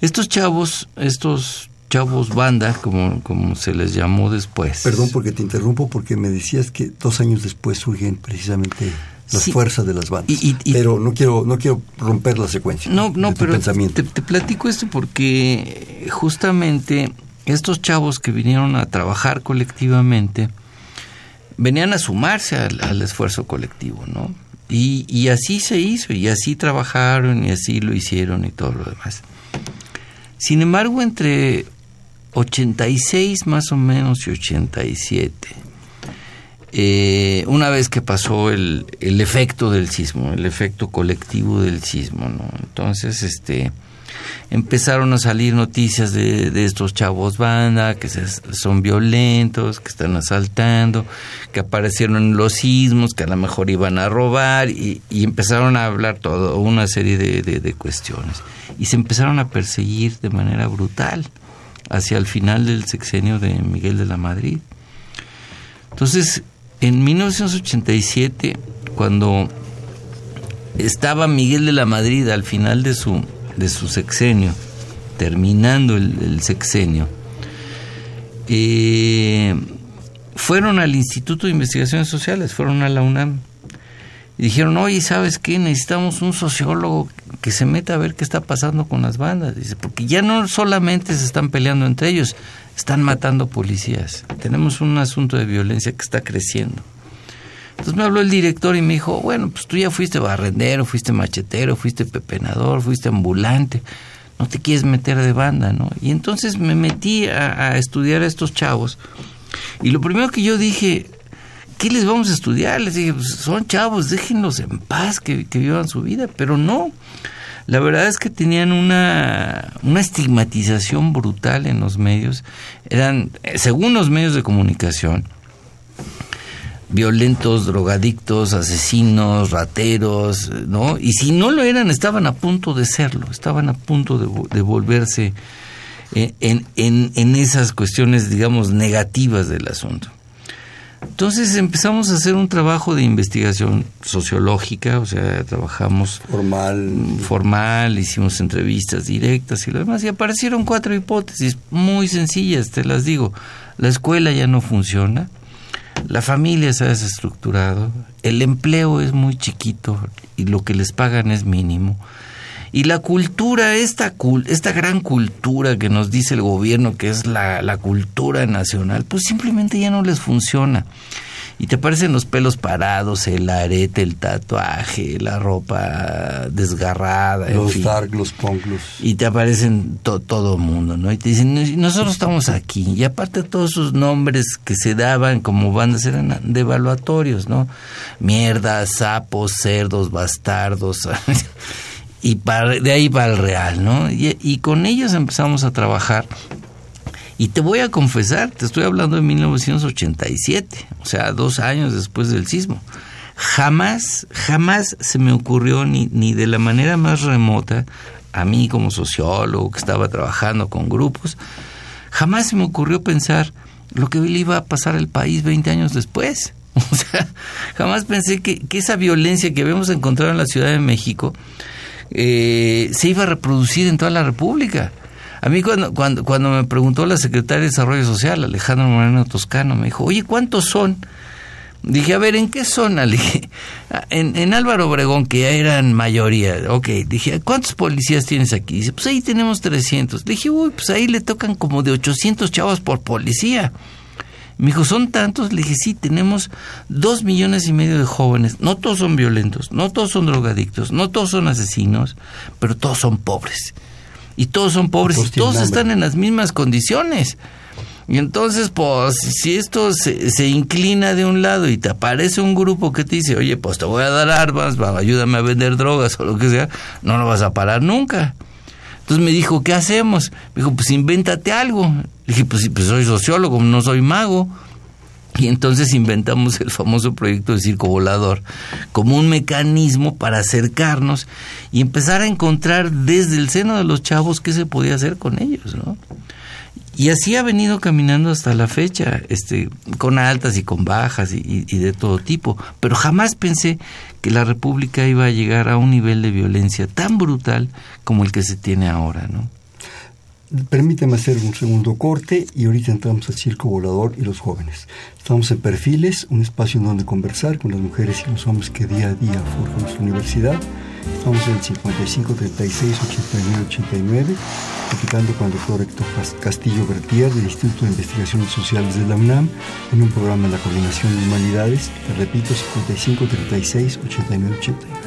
Estos chavos, estos chavos banda, como, como se les llamó después. Perdón porque te interrumpo, porque me decías que dos años después surgen precisamente las fuerzas de las bandas. pero no quiero, no quiero romper la secuencia. No, no, pero te, te, platico esto porque justamente estos chavos que vinieron a trabajar colectivamente venían a sumarse al, esfuerzo colectivo, ¿no? Y, y así se hizo, y así trabajaron, y así lo hicieron, y todo lo demás. Sin embargo, entre 86 más o menos y 87, eh, una vez que pasó el, el, efecto del sismo, el efecto colectivo del sismo, ¿no? Entonces, este, empezaron a salir noticias de, de estos chavos banda, que son violentos, que están asaltando, que aparecieron los sismos, que a lo mejor iban a robar, y, empezaron a hablar todo, una serie de, de cuestiones. Y se empezaron a perseguir de manera brutal hacia el final del sexenio de Miguel de la Madrid. Entonces, en 1987, cuando estaba Miguel de la Madrid al final de su, de su sexenio, terminando el, sexenio, eh, fueron al Instituto de Investigaciones Sociales, fueron a la UNAM y dijeron, oye, ¿sabes qué? Necesitamos un sociólogo que se meta a ver qué está pasando con las bandas. Dice, porque ya no solamente se están peleando entre ellos, están matando policías. Tenemos un asunto de violencia que está creciendo. Entonces me habló el director y me dijo, bueno, pues tú ya fuiste barrendero, fuiste machetero, fuiste pepenador, fuiste ambulante, no te quieres meter de banda, ¿no? Y entonces me metí a, estudiar a estos chavos. Y lo primero que yo dije, ¿qué les vamos a estudiar? Les dije, pues son chavos, déjenlos en paz, que, que vivan su vida, pero no. La verdad es que tenían una, una estigmatización brutal en los medios. Eran, según los medios de comunicación, violentos, drogadictos, asesinos, rateros, ¿no? Y si no lo eran, estaban a punto de serlo, estaban a punto de, volverse eh, en, en, en, esas cuestiones, digamos, negativas del asunto. Entonces empezamos a hacer un trabajo de investigación sociológica, o sea, trabajamos formal, formal, hicimos entrevistas directas y lo demás, y aparecieron cuatro hipótesis muy sencillas, te las digo. La escuela ya no funciona, la familia se ha desestructurado, el empleo es muy chiquito y lo que les pagan es mínimo y la cultura, esta, esta gran cultura que nos dice el gobierno que es la, la cultura nacional, pues simplemente ya no les funciona y te aparecen los pelos parados, el arete, el tatuaje, la ropa desgarrada. Los dark, los ponglos. Y te aparecen todo el mundo, ¿no? Y te dicen, nosotros estamos aquí. Y aparte todos sus nombres que se daban como bandas eran devaluatorios, ¿no? Mierdas, sapos, cerdos, bastardos. y de ahí para el real, ¿no? Y, con ellos empezamos a trabajar. Y te voy a confesar, te estoy hablando de 1987, o sea, dos años después del sismo. jamás, jamás se me ocurrió ni, ni de la manera más remota, a mí como sociólogo que estaba trabajando con grupos, jamás se me ocurrió pensar lo que le iba a pasar al país 20 años después. O sea, jamás pensé que, que esa violencia que habíamos encontrado en la Ciudad de México eh, se iba a reproducir en toda la República. A mí cuando, cuando, cuando me preguntó la secretaria de Desarrollo Social, Alejandro Moreno Toscano, me dijo, oye, ¿cuántos son? Dije, a ver, ¿en qué zona? Le dije, en, en Álvaro Obregón, que ya eran mayoría. Ok, dije, ¿cuántos policías tienes aquí? Dice, pues ahí tenemos 300. Le dije, uy, pues ahí le tocan como de 800 chavos por policía. Me dijo, ¿son tantos? Le dije, sí, tenemos dos millones y medio de jóvenes. No todos son violentos, no todos son drogadictos, no todos son asesinos, pero todos son pobres. Y todos son pobres y todos están en las mismas condiciones. Y entonces, pues, si esto se, inclina de un lado y te aparece un grupo que te dice, oye, pues te voy a dar armas, ayúdame a vender drogas o lo que sea, no lo vas a parar nunca. Entonces me dijo, ¿qué hacemos? Me dijo, pues invéntate algo. Dije, pues, pues soy sociólogo, no soy mago. Y entonces inventamos el famoso proyecto de circo volador como un mecanismo para acercarnos y empezar a encontrar desde el seno de los chavos qué se podía hacer con ellos, ¿no? Y así ha venido caminando hasta la fecha, este, con altas y con bajas y, de todo tipo. Pero jamás pensé que la República iba a llegar a un nivel de violencia tan brutal como el que se tiene ahora, ¿no? Permíteme hacer un segundo corte y ahorita entramos al circo volador y los jóvenes. Estamos en Perfiles, un espacio en donde conversar con las mujeres y los hombres que día a día forjan nuestra universidad. Estamos en el 55 36 89 89, platicando con el doctor Héctor Castillo Bertier del Instituto de Investigaciones Sociales de la UNAM en un programa de la Coordinación de Humanidades. Te repito, 55 36 89 89.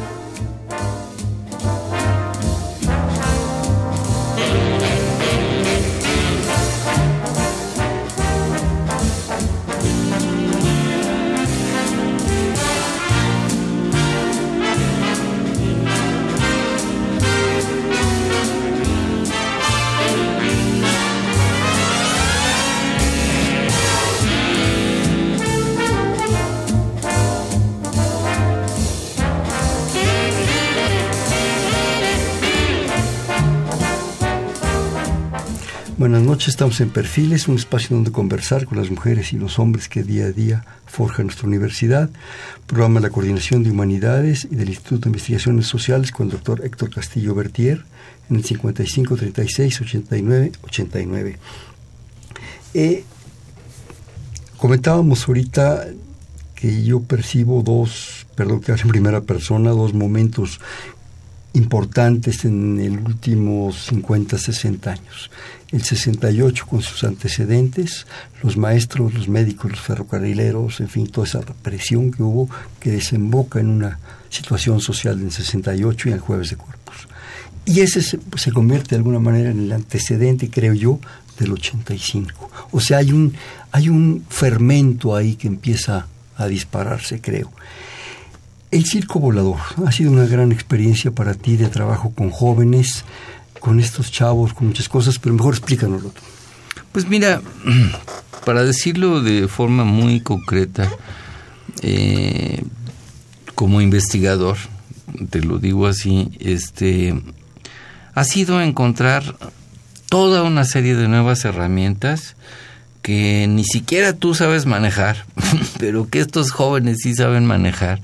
Noches, estamos en Perfiles, un espacio donde conversar con las mujeres y los hombres que día a día forjan nuestra universidad. Programa de la Coordinación de Humanidades y del Instituto de Investigaciones Sociales con el doctor Héctor Castillo Bertier en el 55 36 89 89. comentábamos ahorita que yo percibo dos, perdón que en primera persona, dos momentos importantes en el último 50, 60 años el 68 con sus antecedentes, los maestros, los médicos, los ferrocarrileros, en fin, toda esa represión que hubo que desemboca en una situación social en el 68 y el jueves de cuerpos. Y ese se, se convierte de alguna manera en el antecedente, creo yo, del 85. O sea, hay un, hay un fermento ahí que empieza a dispararse, creo. El circo volador ha sido una gran experiencia para ti de trabajo con jóvenes, con estos chavos, con muchas cosas, pero mejor explícanoslo. Pues mira, para decirlo de forma muy concreta, eh, como investigador, te lo digo así, este, ha sido encontrar toda una serie de nuevas herramientas que ni siquiera tú sabes manejar, pero que estos jóvenes sí saben manejar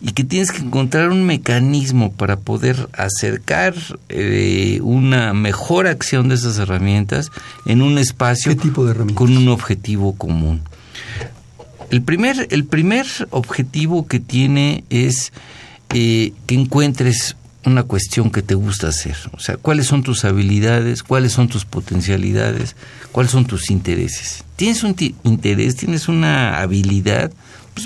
y que tienes que encontrar un mecanismo para poder acercar eh, una mejor acción de esas herramientas en un espacio con un objetivo común. El primer, el primer objetivo que tiene es eh, que encuentres una cuestión que te gusta hacer. O sea, cuáles son tus habilidades, cuáles son tus potencialidades, cuáles son tus intereses. Tienes un interés, tienes una habilidad,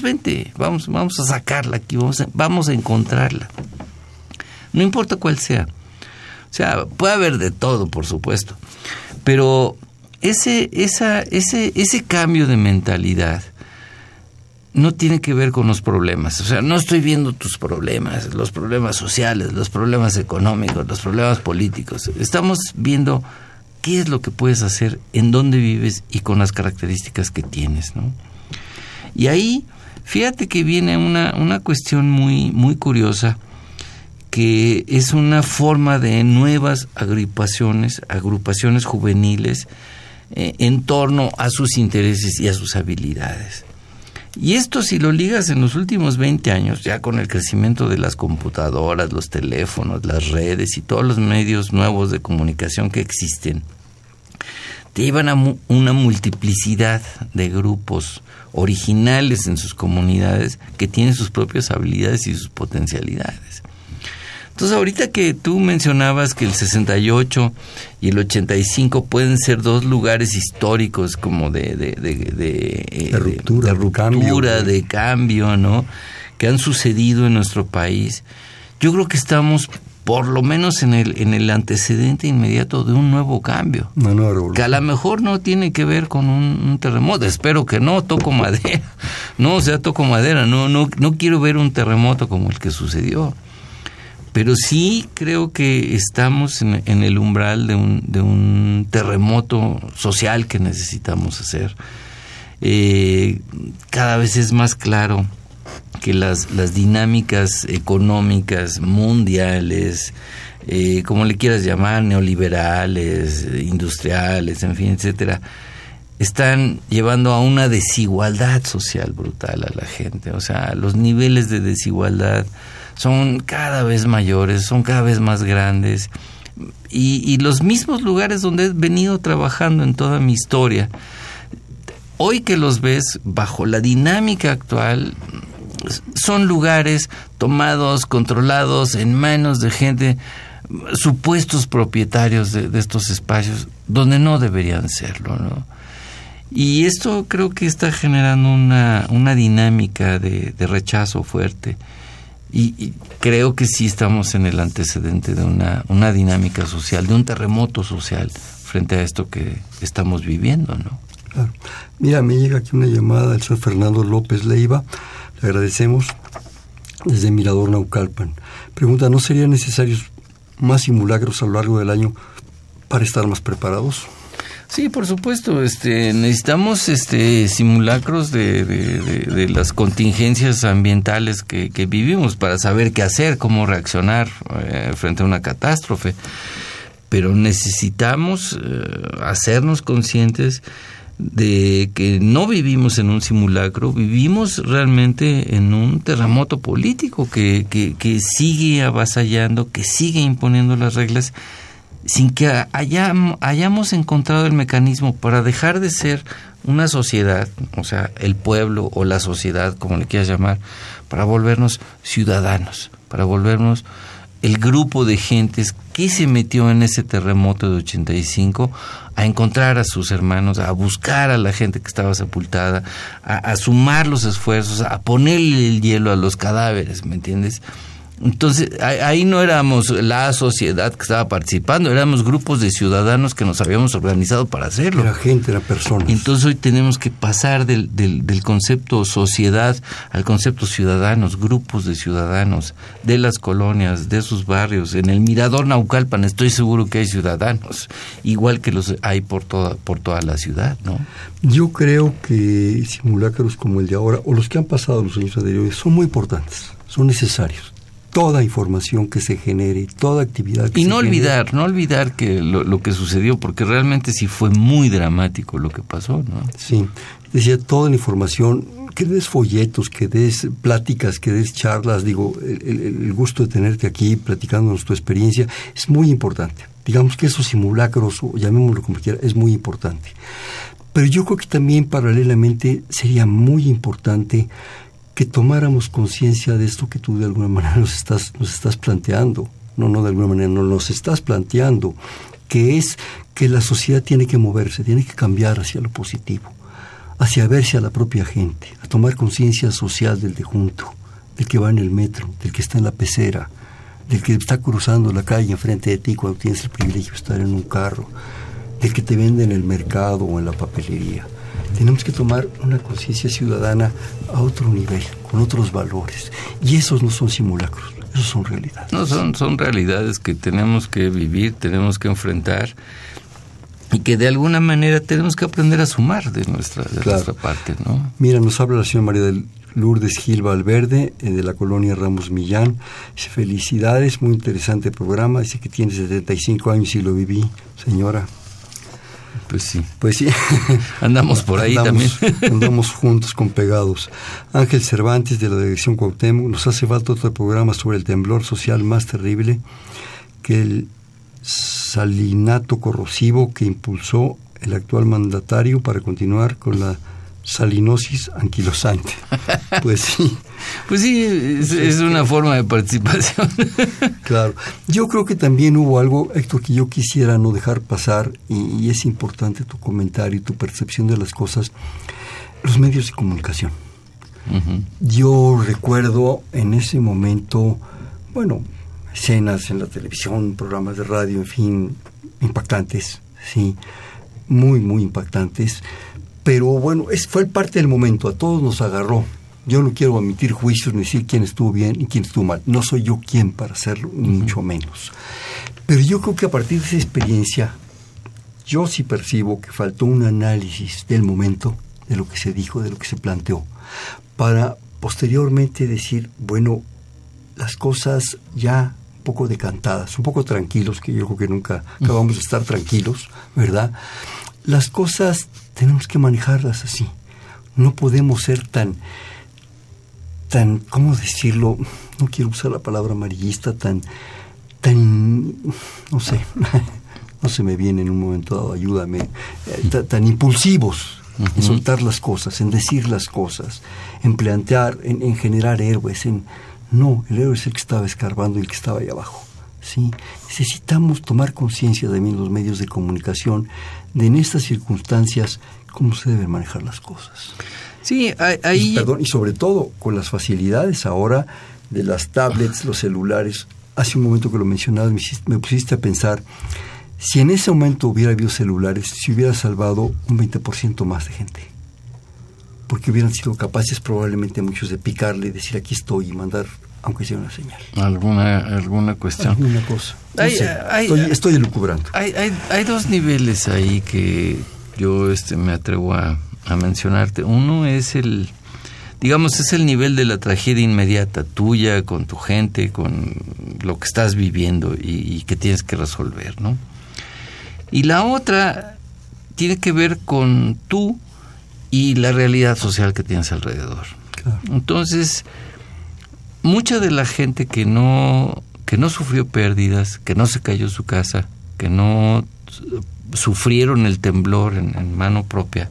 pues vente, vamos, vamos a sacarla aquí, vamos a, vamos a encontrarla. No importa cuál sea. O sea, puede haber de todo, por supuesto. Pero ese, esa, ese, ese cambio de mentalidad no tiene que ver con los problemas. O sea, no estoy viendo tus problemas, los problemas sociales, los problemas económicos, los problemas políticos. Estamos viendo qué es lo que puedes hacer, en dónde vives y con las características que tienes, ¿no? Y ahí, fíjate que viene una, una cuestión muy, muy curiosa, que es una forma de nuevas agrupaciones, agrupaciones juveniles, eh, en torno a sus intereses y a sus habilidades. Y esto si lo ligas en los últimos 20 años, ya con el crecimiento de las computadoras, los teléfonos, las redes y todos los medios nuevos de comunicación que existen, te llevan a una multiplicidad de grupos originales en sus comunidades que tienen sus propias habilidades y sus potencialidades. Entonces, ahorita que tú mencionabas que el 68 y el 85 pueden ser dos lugares históricos como de, de, de, eh, ruptura, de, ruptura, de cambio, ¿no? Que han sucedido en nuestro país. Yo creo que estamos por lo menos en el, en el antecedente inmediato de un nuevo cambio. que a lo mejor no tiene que ver con un, terremoto. Espero que no, toco madera. No, o sea, toco madera. No, no, no quiero ver un terremoto como el que sucedió pero sí creo que estamos en, el umbral de un, de un, terremoto social que necesitamos hacer. Eh, cada vez es más claro que las, las dinámicas económicas mundiales, eh, como le quieras llamar, neoliberales, industriales, en fin, etcétera, están llevando a una desigualdad social brutal a la gente. O sea, los niveles de desigualdad son cada vez mayores, son cada vez más grandes. Y, los mismos lugares donde he venido trabajando en toda mi historia, hoy que los ves bajo la dinámica actual, son lugares tomados, controlados en manos de gente, supuestos propietarios de, estos espacios, donde no deberían serlo, ¿no? Y esto creo que está generando una, una dinámica de rechazo fuerte. Y, creo que sí estamos en el antecedente de una, una dinámica social, de un terremoto social frente a esto que estamos viviendo, ¿no? Mira, me llega aquí una llamada del señor Fernando López Leiva, le agradecemos, desde Mirador Naucalpan. Pregunta, ¿no serían necesarios más simulacros a lo largo del año para estar más preparados? Sí, por supuesto. Este, necesitamos este, simulacros de, las contingencias ambientales que, vivimos para saber qué hacer, cómo reaccionar eh, frente a una catástrofe. Pero necesitamos eh, hacernos conscientes de que no vivimos en un simulacro, vivimos realmente en un terremoto político que, que, que sigue avasallando, que sigue imponiendo las reglas sin que hayamos encontrado el mecanismo para dejar de ser una sociedad, o sea, el pueblo o la sociedad, como le quieras llamar, para volvernos ciudadanos, para volvernos el grupo de gentes que se metió en ese terremoto de 85 a encontrar a sus hermanos, a buscar a la gente que estaba sepultada, a, sumar los esfuerzos, a ponerle el hielo a los cadáveres, ¿me entiendes? Entonces, ahí no éramos la sociedad que estaba participando, éramos grupos de ciudadanos que nos habíamos organizado para hacerlo. Era gente, era personas. Entonces hoy tenemos que pasar del, del, del, concepto sociedad al concepto ciudadanos, grupos de ciudadanos, de las colonias, de sus barrios. En el Mirador Naucalpan estoy seguro que hay ciudadanos, igual que los hay por toda, por toda la ciudad, ¿no? Yo creo que simulacros como el de ahora, o los que han pasado los años anteriores, son muy importantes, son necesarios toda información que se genere, toda actividad que y no olvidar, no olvidar que lo, que sucedió, porque realmente sí fue muy dramático lo que pasó, ¿no? Sí, decía toda la información, que des folletos, que des pláticas, que des charlas, digo, el, gusto de tenerte aquí platicándonos tu experiencia es muy importante. Digamos que esos simulacros, o llamémoslo como quiera, es muy importante. Pero yo creo que también paralelamente sería muy importante que tomáramos conciencia de esto que tú de alguna manera nos estás, nos estás planteando. No, no, de alguna manera, no nos estás planteando, que es que la sociedad tiene que moverse, tiene que cambiar hacia lo positivo, hacia verse a la propia gente, a tomar conciencia social del de junto, del que va en el metro, del que está en la pecera, del que está cruzando la calle enfrente de ti cuando tienes el privilegio de estar en un carro, del que te vende en el mercado o en la papelería tenemos que tomar una conciencia ciudadana a otro nivel, con otros valores. Y esos no son simulacros, esos son realidades. No, son, son realidades que tenemos que vivir, tenemos que enfrentar. y que de alguna manera tenemos que aprender a sumar de nuestra, de nuestra parte, ¿no? Mira, nos habla la señora María del Lourdes Gil Valverde, eh, de la colonia Ramos Millán. Dice, felicidades, muy interesante programa. Dice que tiene 75 años y lo viví, señora. Pues sí. Pues sí. Andamos por ahí también. andamos juntos con pegados. Ángel Cervantes, de la Dirección Cuauhtémoc, nos hace falta otro programa sobre el temblor social más terrible que el salinato corrosivo que impulsó el actual mandatario para continuar con la salinosis anquilosante. Pues sí. Pues sí, es, una forma de participación. Claro. Yo creo que también hubo algo, Héctor, que yo quisiera no dejar pasar, y, es importante tu comentario y tu percepción de las cosas, los medios de comunicación. Yo recuerdo en ese momento, bueno, escenas en la televisión, programas de radio, en fin, impactantes, sí, muy, muy impactantes pero bueno, es, fue parte del momento, a todos nos agarró. Yo no quiero emitir juicios ni decir quién estuvo bien y quién estuvo mal. No soy yo quien para hacerlo, mucho menos. Pero yo creo que a partir de esa experiencia, yo sí percibo que faltó un análisis del momento, de lo que se dijo, de lo que se planteó, para posteriormente decir, bueno, las cosas ya un poco decantadas, un poco tranquilos, que yo creo que nunca acabamos de estar tranquilos, ¿verdad? Las cosas tenemos que manejarlas así. No podemos ser tan, tan, ¿cómo decirlo? No quiero usar la palabra amarillista, tan, tan, no sé, no se me viene en un momento dado, ayúdame, eh, tan, impulsivos en soltar las cosas, en decir las cosas, en plantear, en, en, generar héroes, en no, el héroe es el que estaba escarbando y el que estaba ahí abajo. ¿sí? Necesitamos tomar conciencia también los medios de comunicación de en estas circunstancias cómo se deben manejar las cosas. Sí, ahí... Y, perdón, y sobre todo con las facilidades ahora de las tablets, los celulares. Hace un momento que lo mencionabas, me, pusiste a pensar, si en ese momento hubiera habido celulares, se hubiera salvado un 20% más de gente. Porque hubieran sido capaces probablemente muchos de picarle y decir aquí estoy y mandar aunque sea una señal. Alguna, alguna cuestión. Alguna cosa. estoy, estoy elucubrando. Hay, hay, hay, dos niveles ahí que yo este, me atrevo a, mencionarte. Uno es el, digamos, es el nivel de la tragedia inmediata tuya, con tu gente, con lo que estás viviendo y, que tienes que resolver, ¿no? Y la otra tiene que ver con tú y la realidad social que tienes alrededor. Entonces, mucha de la gente que no que no sufrió pérdidas, que no se cayó su casa, que no sufrieron el temblor en, mano propia,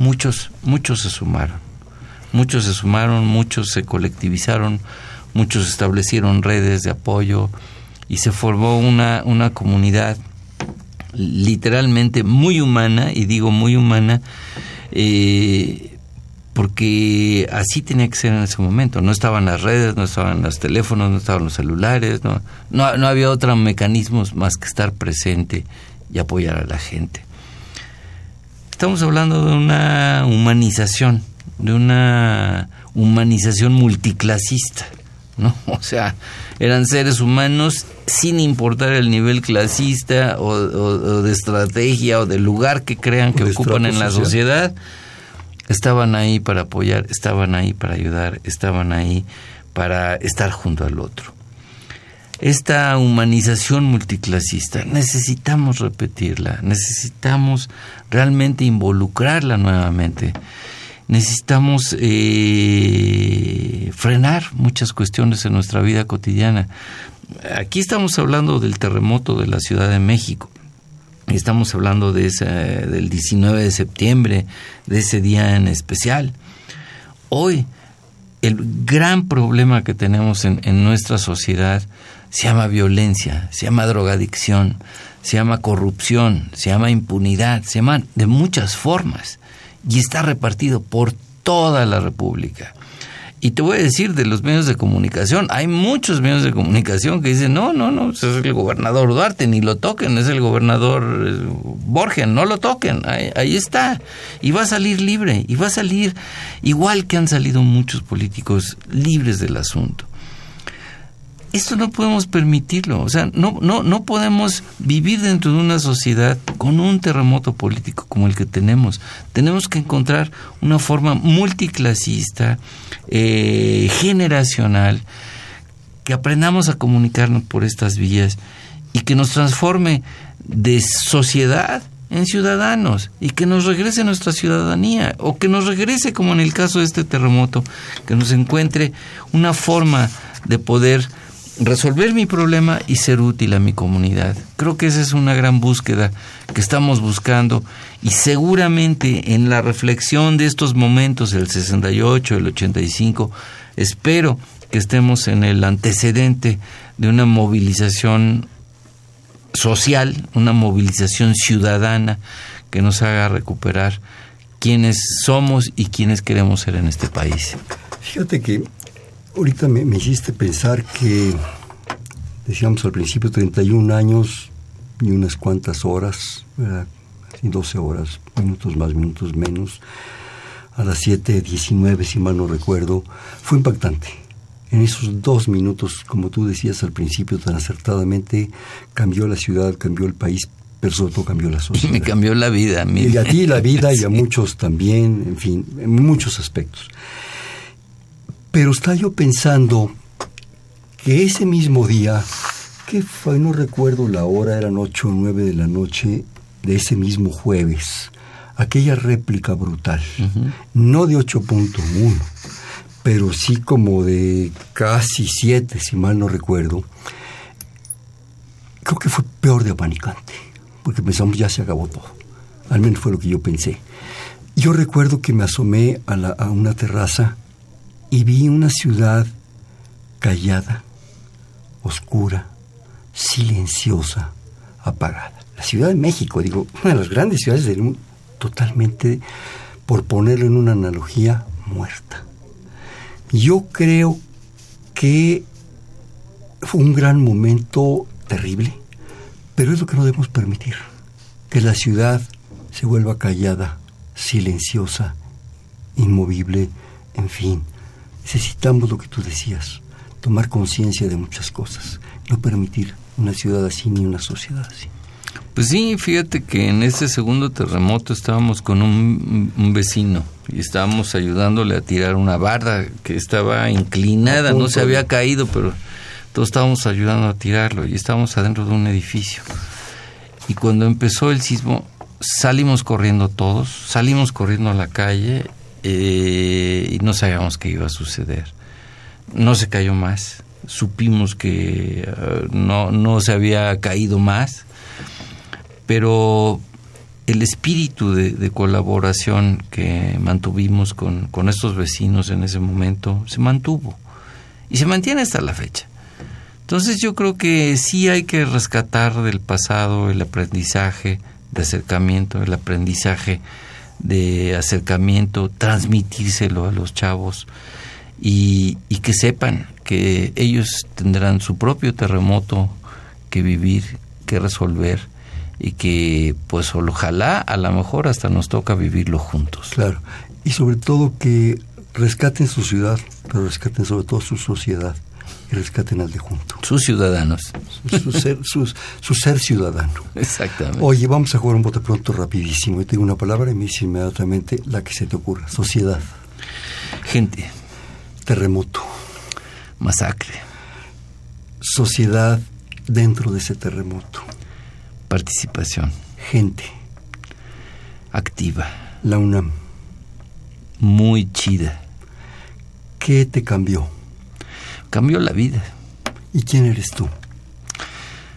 muchos muchos se sumaron. Muchos se sumaron, muchos se colectivizaron, muchos establecieron redes de apoyo y se formó una, una comunidad literalmente muy humana, y digo muy humana, eh, porque así tenía que ser en ese momento. No estaban las redes, no estaban los teléfonos, no estaban los celulares, no, no, había otros mecanismos más que estar presente y apoyar a la gente. Estamos hablando de una humanización, de una humanización multiclasista, ¿no? O sea, eran seres humanos sin importar el nivel clasista o, de estrategia o del lugar que crean que ocupan en la sociedad estaban ahí para apoyar, estaban ahí para ayudar, estaban ahí para estar junto al otro. Esta humanización multiclasista necesitamos repetirla, necesitamos realmente involucrarla nuevamente, necesitamos eh, frenar muchas cuestiones en nuestra vida cotidiana. Aquí estamos hablando del terremoto de la Ciudad de México, Estamos hablando de ese, del 19 de septiembre, de ese día en especial. Hoy, el gran problema que tenemos en, en nuestra sociedad se llama violencia, se llama drogadicción, se llama corrupción, se llama impunidad, se llama de muchas formas y está repartido por toda la República. Y te voy a decir de los medios de comunicación, hay muchos medios de comunicación que dicen, no, no, no, es el gobernador Duarte, ni lo toquen, es el gobernador eh, Borgen, no lo toquen, ahí, está. Y va a salir libre, y va a salir igual que han salido muchos políticos libres del asunto. Esto no podemos permitirlo. O sea, no, no, no podemos vivir dentro de una sociedad con un terremoto político como el que tenemos. Tenemos que encontrar una forma multiclasista, eh, generacional, que aprendamos a comunicarnos por estas vías y que nos transforme de sociedad en ciudadanos y que nos regrese nuestra ciudadanía o que nos regrese como en el caso de este terremoto, que nos encuentre una forma de poder resolver mi problema y ser útil a mi comunidad. Creo que esa es una gran búsqueda que estamos buscando y seguramente en la reflexión de estos momentos, el 68, el 85, espero que estemos en el antecedente de una movilización social, una movilización ciudadana que nos haga recuperar quiénes somos y quiénes queremos ser en este país. Fíjate que ahorita me, hiciste pensar que, decíamos al principio, 31 años y unas cuantas horas, y 12 horas, minutos más, minutos menos, a las 7.19, si mal no recuerdo, fue impactante en esos dos minutos, como tú decías al principio tan acertadamente, cambió la ciudad, cambió el país, pero sobre todo cambió la sociedad. Me cambió la vida a mí. Y a ti la vida y a muchos también, en fin, en muchos aspectos. Pero estaba yo pensando que ese mismo día, que fue, no recuerdo la hora, eran ocho o nueve de la noche de ese mismo jueves, aquella réplica brutal, no de 8.1, pero sí como de casi siete, si mal no recuerdo, creo que fue peor de apanicante, porque pensamos ya se acabó todo. Al menos fue lo que yo pensé. Yo recuerdo que me asomé a, a una terraza y vi una ciudad callada, oscura, silenciosa, apagada. La Ciudad de México, digo, una de las grandes ciudades del mundo, totalmente, por ponerlo en una analogía, muerta. Yo creo que fue un gran momento terrible, pero es lo que no debemos permitir, que la ciudad se vuelva callada, silenciosa, inmovible, en fin. Necesitamos lo que tú decías, tomar conciencia de muchas cosas, no permitir una ciudad así ni una sociedad así. Pues sí, fíjate que en ese segundo terremoto estábamos con un, vecino y estábamos ayudándole a tirar una barda que estaba inclinada, no se había caído, pero todos estábamos ayudando a tirarlo y estábamos adentro de un edificio. Y cuando empezó el sismo, salimos corriendo todos, salimos corriendo a la calle eh, y no sabíamos qué iba a suceder. No se cayó más, supimos que eh, no, no se había caído más pero el espíritu de, colaboración que mantuvimos con, con, estos vecinos en ese momento se mantuvo y se mantiene hasta la fecha. Entonces yo creo que sí hay que rescatar del pasado el aprendizaje de acercamiento, el aprendizaje de acercamiento, transmitírselo a los chavos y, que sepan que ellos tendrán su propio terremoto que vivir, que resolver y que pues ojalá a lo mejor hasta nos toca vivirlo juntos. Claro, y sobre todo que rescaten su ciudad, pero rescaten sobre todo su sociedad rescaten al de junto. Sus ciudadanos. Su, ser, su ser ciudadano. Exactamente. Oye, vamos a jugar un bote pronto rapidísimo. Yo tengo una palabra y me dice inmediatamente la que se te ocurra. Sociedad. Gente. Terremoto. Masacre. Sociedad dentro de ese terremoto participación. Gente. Activa. La UNAM. Muy chida. ¿Qué te cambió? Cambió la vida. ¿Y quién eres tú?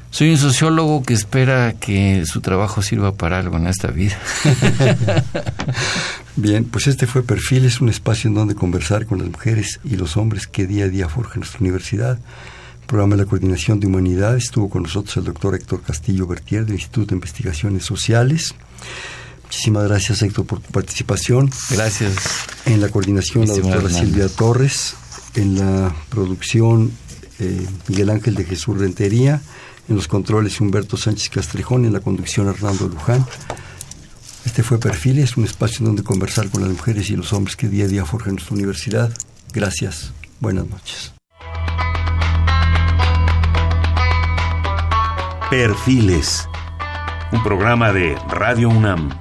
Soy un sociólogo que espera que su trabajo sirva para algo en esta vida. Bien, pues este fue Perfil, es un espacio en donde conversar con las mujeres y los hombres que día a día forjan nuestra universidad programa de la Coordinación de Humanidades. Estuvo con nosotros el doctor Héctor Castillo Bertier del Instituto de Investigaciones Sociales. Muchísimas gracias, Héctor, por tu participación. Gracias. En la coordinación, la doctora Silvia Torres. En la producción, eh, Miguel Ángel de Jesús Rentería. En los controles, Humberto Sánchez Castrejón. En la conducción, Hernando Luján. Este fue Perfiles, un espacio donde conversar con las mujeres y los hombres que día a día forjan nuestra universidad. Gracias. Buenas noches. Perfiles, un programa de Radio UNAM.